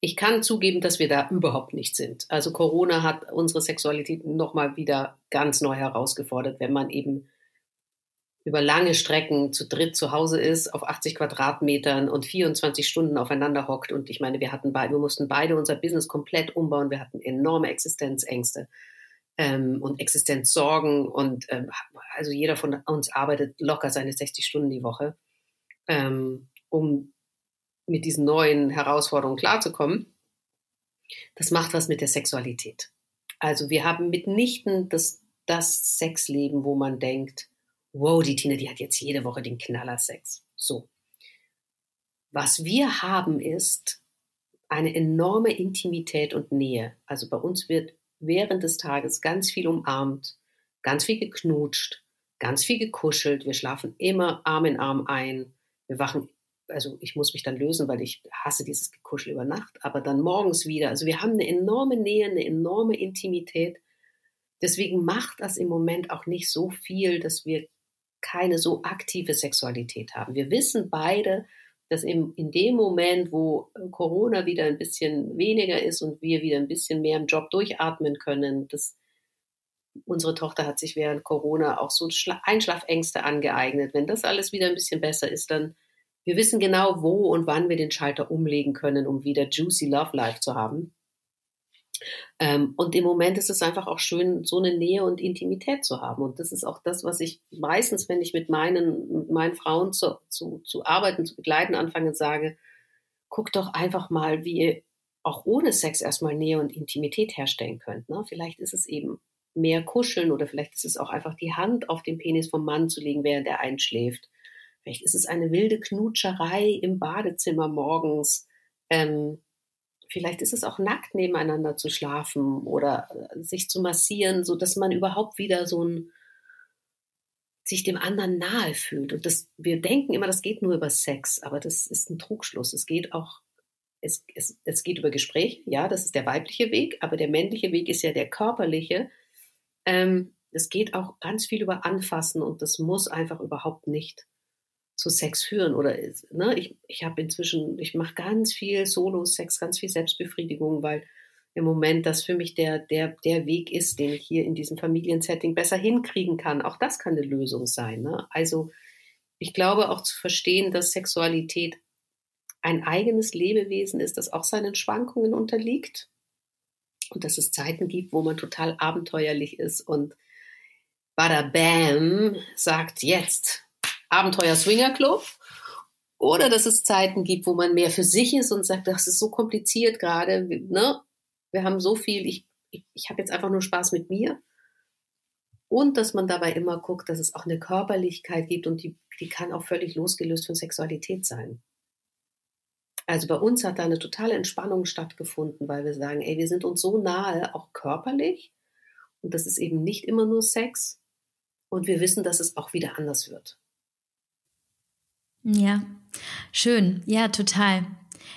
Ich kann zugeben, dass wir da überhaupt nicht sind. Also Corona hat unsere Sexualität nochmal wieder ganz neu herausgefordert, wenn man eben über lange Strecken zu dritt zu Hause ist, auf 80 Quadratmetern und 24 Stunden aufeinander hockt. Und ich meine, wir hatten beide, wir mussten beide unser Business komplett umbauen. Wir hatten enorme Existenzängste ähm, und Existenzsorgen. Und ähm, also jeder von uns arbeitet locker seine 60 Stunden die Woche, ähm, um mit diesen neuen Herausforderungen klarzukommen. Das macht was mit der Sexualität. Also wir haben mitnichten das, das Sexleben, wo man denkt, wow, die Tina, die hat jetzt jede Woche den Knallersex. So. Was wir haben ist eine enorme Intimität und Nähe. Also bei uns wird während des Tages ganz viel umarmt, ganz viel geknutscht, ganz viel gekuschelt. Wir schlafen immer Arm in Arm ein. Wir wachen, also ich muss mich dann lösen, weil ich hasse dieses Gekuschel über Nacht, aber dann morgens wieder. Also wir haben eine enorme Nähe, eine enorme Intimität. Deswegen macht das im Moment auch nicht so viel, dass wir keine so aktive Sexualität haben. Wir wissen beide, dass in, in dem Moment, wo Corona wieder ein bisschen weniger ist und wir wieder ein bisschen mehr im Job durchatmen können, dass unsere Tochter hat sich während Corona auch so Einschlafängste angeeignet. Wenn das alles wieder ein bisschen besser ist, dann wir wissen genau, wo und wann wir den Schalter umlegen können, um wieder juicy Love Life zu haben. Ähm, und im Moment ist es einfach auch schön, so eine Nähe und Intimität zu haben. Und das ist auch das, was ich meistens, wenn ich mit meinen, mit meinen Frauen zu, zu, zu arbeiten, zu begleiten anfange, sage, guck doch einfach mal, wie ihr auch ohne Sex erstmal Nähe und Intimität herstellen könnt. Ne? Vielleicht ist es eben mehr kuscheln oder vielleicht ist es auch einfach die Hand auf den Penis vom Mann zu legen, während er einschläft. Vielleicht ist es eine wilde Knutscherei im Badezimmer morgens. Ähm, Vielleicht ist es auch nackt nebeneinander zu schlafen oder äh, sich zu massieren, so dass man überhaupt wieder so ein sich dem anderen nahe fühlt. Und das, wir denken immer, das geht nur über Sex, aber das ist ein Trugschluss. Es geht auch, es, es, es geht über Gespräch, ja, das ist der weibliche Weg, aber der männliche Weg ist ja der körperliche. Ähm, es geht auch ganz viel über Anfassen und das muss einfach überhaupt nicht zu Sex führen oder ne, ich, ich habe inzwischen, ich mache ganz viel Solo-Sex, ganz viel Selbstbefriedigung, weil im Moment das für mich der, der, der Weg ist, den ich hier in diesem Familiensetting besser hinkriegen kann. Auch das kann eine Lösung sein. Ne? Also ich glaube auch zu verstehen, dass Sexualität ein eigenes Lebewesen ist, das auch seinen Schwankungen unterliegt und dass es Zeiten gibt, wo man total abenteuerlich ist und bada bam sagt jetzt Abenteuer Swinger Club. Oder dass es Zeiten gibt, wo man mehr für sich ist und sagt, das ist so kompliziert gerade. Ne? Wir haben so viel, ich, ich, ich habe jetzt einfach nur Spaß mit mir. Und dass man dabei immer guckt, dass es auch eine Körperlichkeit gibt und die, die kann auch völlig losgelöst von Sexualität sein. Also bei uns hat da eine totale Entspannung stattgefunden, weil wir sagen, ey, wir sind uns so nahe, auch körperlich. Und das ist eben nicht immer nur Sex. Und wir wissen, dass es auch wieder anders wird. Ja, schön. Ja, total.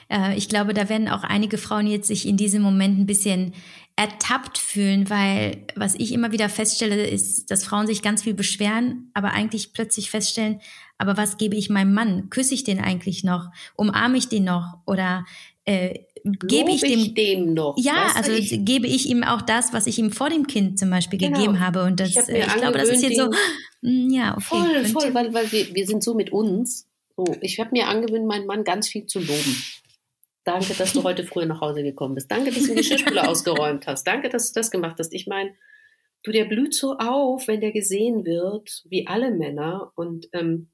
Äh, ich glaube, da werden auch einige Frauen jetzt sich in diesem Moment ein bisschen ertappt fühlen, weil was ich immer wieder feststelle, ist, dass Frauen sich ganz viel beschweren, aber eigentlich plötzlich feststellen, aber was gebe ich meinem Mann? Küsse ich den eigentlich noch? Umarme ich den noch? Oder äh, gebe ich dem, ich dem noch? Ja, also ich, gebe ich ihm auch das, was ich ihm vor dem Kind zum Beispiel genau. gegeben habe. Und das, ich, ich glaube, das ist jetzt so, hm, ja, okay. Voll, voll, weil, weil wir, wir sind so mit uns so, ich habe mir angewöhnt, meinen Mann ganz viel zu loben. Danke, dass du heute früher nach Hause gekommen bist. Danke, dass du den Geschirrspüler ausgeräumt hast. Danke, dass du das gemacht hast. Ich meine, du, der blüht so auf, wenn der gesehen wird, wie alle Männer. Und ähm,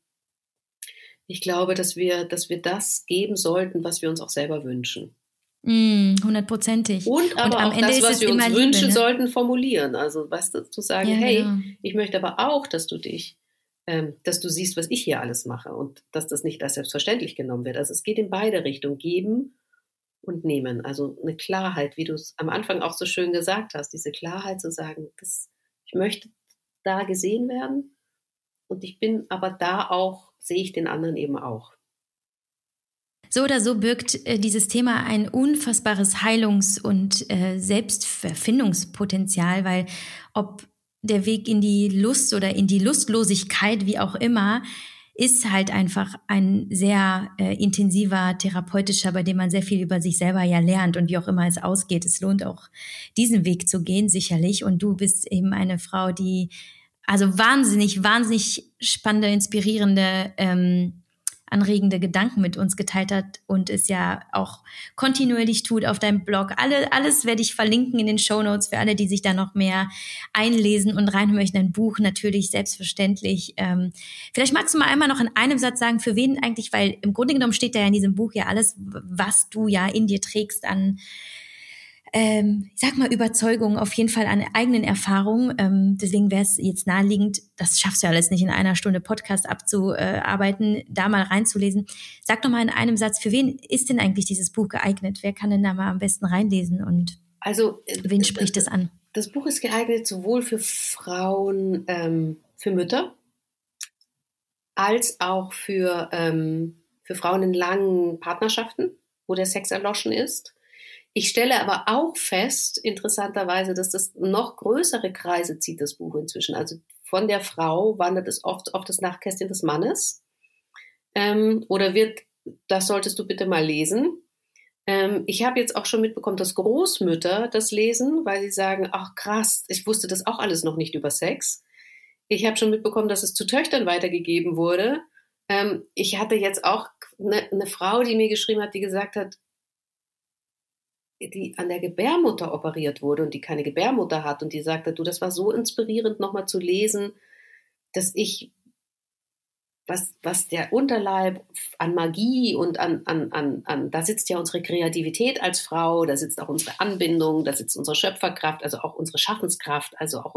ich glaube, dass wir, dass wir das geben sollten, was wir uns auch selber wünschen. Mm, hundertprozentig. Und aber Und auch Ende das, was wir uns wünschen Liebe, ne? sollten, formulieren. Also, weißt du, zu sagen, ja, hey, genau. ich möchte aber auch, dass du dich dass du siehst, was ich hier alles mache und dass das nicht als selbstverständlich genommen wird. Also es geht in beide Richtungen, geben und nehmen. Also eine Klarheit, wie du es am Anfang auch so schön gesagt hast, diese Klarheit zu sagen, das, ich möchte da gesehen werden und ich bin aber da auch, sehe ich den anderen eben auch. So oder so birgt äh, dieses Thema ein unfassbares Heilungs- und äh, Selbstverfindungspotenzial, weil ob der Weg in die Lust oder in die Lustlosigkeit, wie auch immer, ist halt einfach ein sehr äh, intensiver therapeutischer, bei dem man sehr viel über sich selber ja lernt und wie auch immer es ausgeht. Es lohnt auch, diesen Weg zu gehen, sicherlich. Und du bist eben eine Frau, die also wahnsinnig, wahnsinnig spannende, inspirierende ähm, anregende Gedanken mit uns geteilt hat und es ja auch kontinuierlich tut auf deinem Blog. Alle, alles werde ich verlinken in den Show Notes für alle, die sich da noch mehr einlesen und rein möchten. Ein Buch natürlich selbstverständlich. Ähm, vielleicht magst du mal einmal noch in einem Satz sagen, für wen eigentlich, weil im Grunde genommen steht da ja in diesem Buch ja alles, was du ja in dir trägst an ähm, ich sag mal, Überzeugung, auf jeden Fall an eigenen Erfahrungen. Ähm, deswegen wäre es jetzt naheliegend, das schaffst du ja alles nicht in einer Stunde Podcast abzuarbeiten, da mal reinzulesen. Sag doch mal in einem Satz, für wen ist denn eigentlich dieses Buch geeignet? Wer kann denn da mal am besten reinlesen und also, äh, wen spricht es an? Das Buch ist geeignet sowohl für Frauen, ähm, für Mütter, als auch für, ähm, für Frauen in langen Partnerschaften, wo der Sex erloschen ist ich stelle aber auch fest, interessanterweise, dass das noch größere Kreise zieht, das Buch inzwischen. Also von der Frau wandert es oft auf das Nachkästchen des Mannes. Ähm, oder wird, das solltest du bitte mal lesen. Ähm, ich habe jetzt auch schon mitbekommen, dass Großmütter das lesen, weil sie sagen, ach krass, ich wusste das auch alles noch nicht über Sex. Ich habe schon mitbekommen, dass es zu Töchtern weitergegeben wurde. Ähm, ich hatte jetzt auch eine, eine Frau, die mir geschrieben hat, die gesagt hat, die an der Gebärmutter operiert wurde und die keine Gebärmutter hat und die sagte, du, das war so inspirierend nochmal zu lesen, dass ich was, was der Unterleib an Magie und an, an, an, an, da sitzt ja unsere Kreativität als Frau, da sitzt auch unsere Anbindung, da sitzt unsere Schöpferkraft, also auch unsere Schaffenskraft, also auch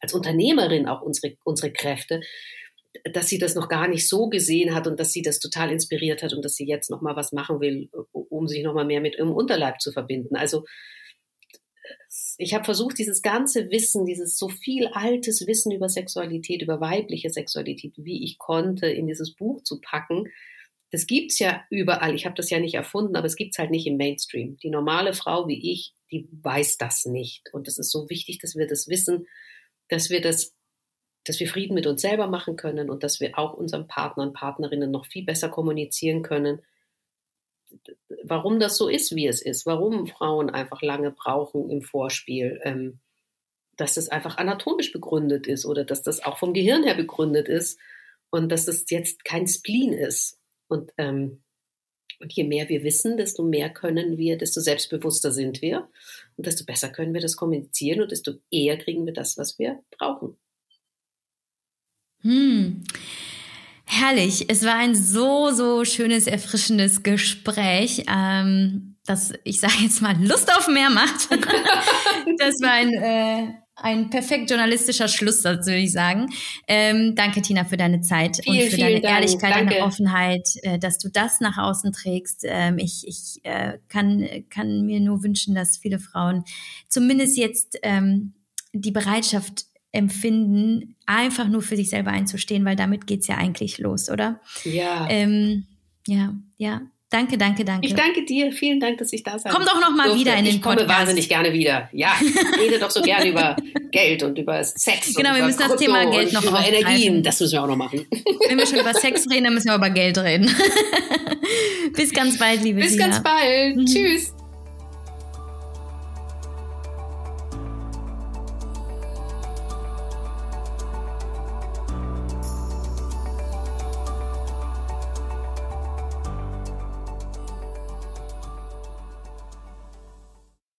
als Unternehmerin auch unsere, unsere Kräfte dass sie das noch gar nicht so gesehen hat und dass sie das total inspiriert hat und dass sie jetzt noch mal was machen will, um sich noch mal mehr mit ihrem Unterleib zu verbinden. Also ich habe versucht, dieses ganze Wissen, dieses so viel altes Wissen über Sexualität, über weibliche Sexualität, wie ich konnte, in dieses Buch zu packen. Das gibt's ja überall. Ich habe das ja nicht erfunden, aber es gibt's halt nicht im Mainstream. Die normale Frau wie ich, die weiß das nicht. Und es ist so wichtig, dass wir das wissen, dass wir das dass wir Frieden mit uns selber machen können und dass wir auch unseren Partnern, Partnerinnen noch viel besser kommunizieren können, warum das so ist, wie es ist, warum Frauen einfach lange brauchen im Vorspiel, ähm, dass das einfach anatomisch begründet ist oder dass das auch vom Gehirn her begründet ist und dass das jetzt kein Spleen ist. Und, ähm, und je mehr wir wissen, desto mehr können wir, desto selbstbewusster sind wir und desto besser können wir das kommunizieren und desto eher kriegen wir das, was wir brauchen. Hm. Herrlich. Es war ein so, so schönes, erfrischendes Gespräch, ähm, das, ich sage jetzt mal, Lust auf mehr macht. das war ein, äh, ein perfekt journalistischer Schlusssatz, würde ich sagen. Ähm, danke, Tina, für deine Zeit vielen, und für deine Dank. Ehrlichkeit, danke. deine Offenheit, äh, dass du das nach außen trägst. Ähm, ich ich äh, kann, kann mir nur wünschen, dass viele Frauen zumindest jetzt ähm, die Bereitschaft empfinden, einfach nur für sich selber einzustehen, weil damit geht es ja eigentlich los, oder? Ja. Ähm, ja, ja. Danke, danke, danke. Ich danke dir. Vielen Dank, dass ich da sein Komm doch noch mal durfte. wieder in den ich komme Podcast. wahnsinnig gerne wieder. Ja, ich rede doch so gerne über Geld und über Sex. Genau, wir müssen das Thema Geld noch über aufgreifen. Energien. Das müssen wir auch noch machen. Wenn wir schon über Sex reden, dann müssen wir über Geld reden. Bis ganz bald, liebe Bis Tina. ganz bald. Mhm. Tschüss.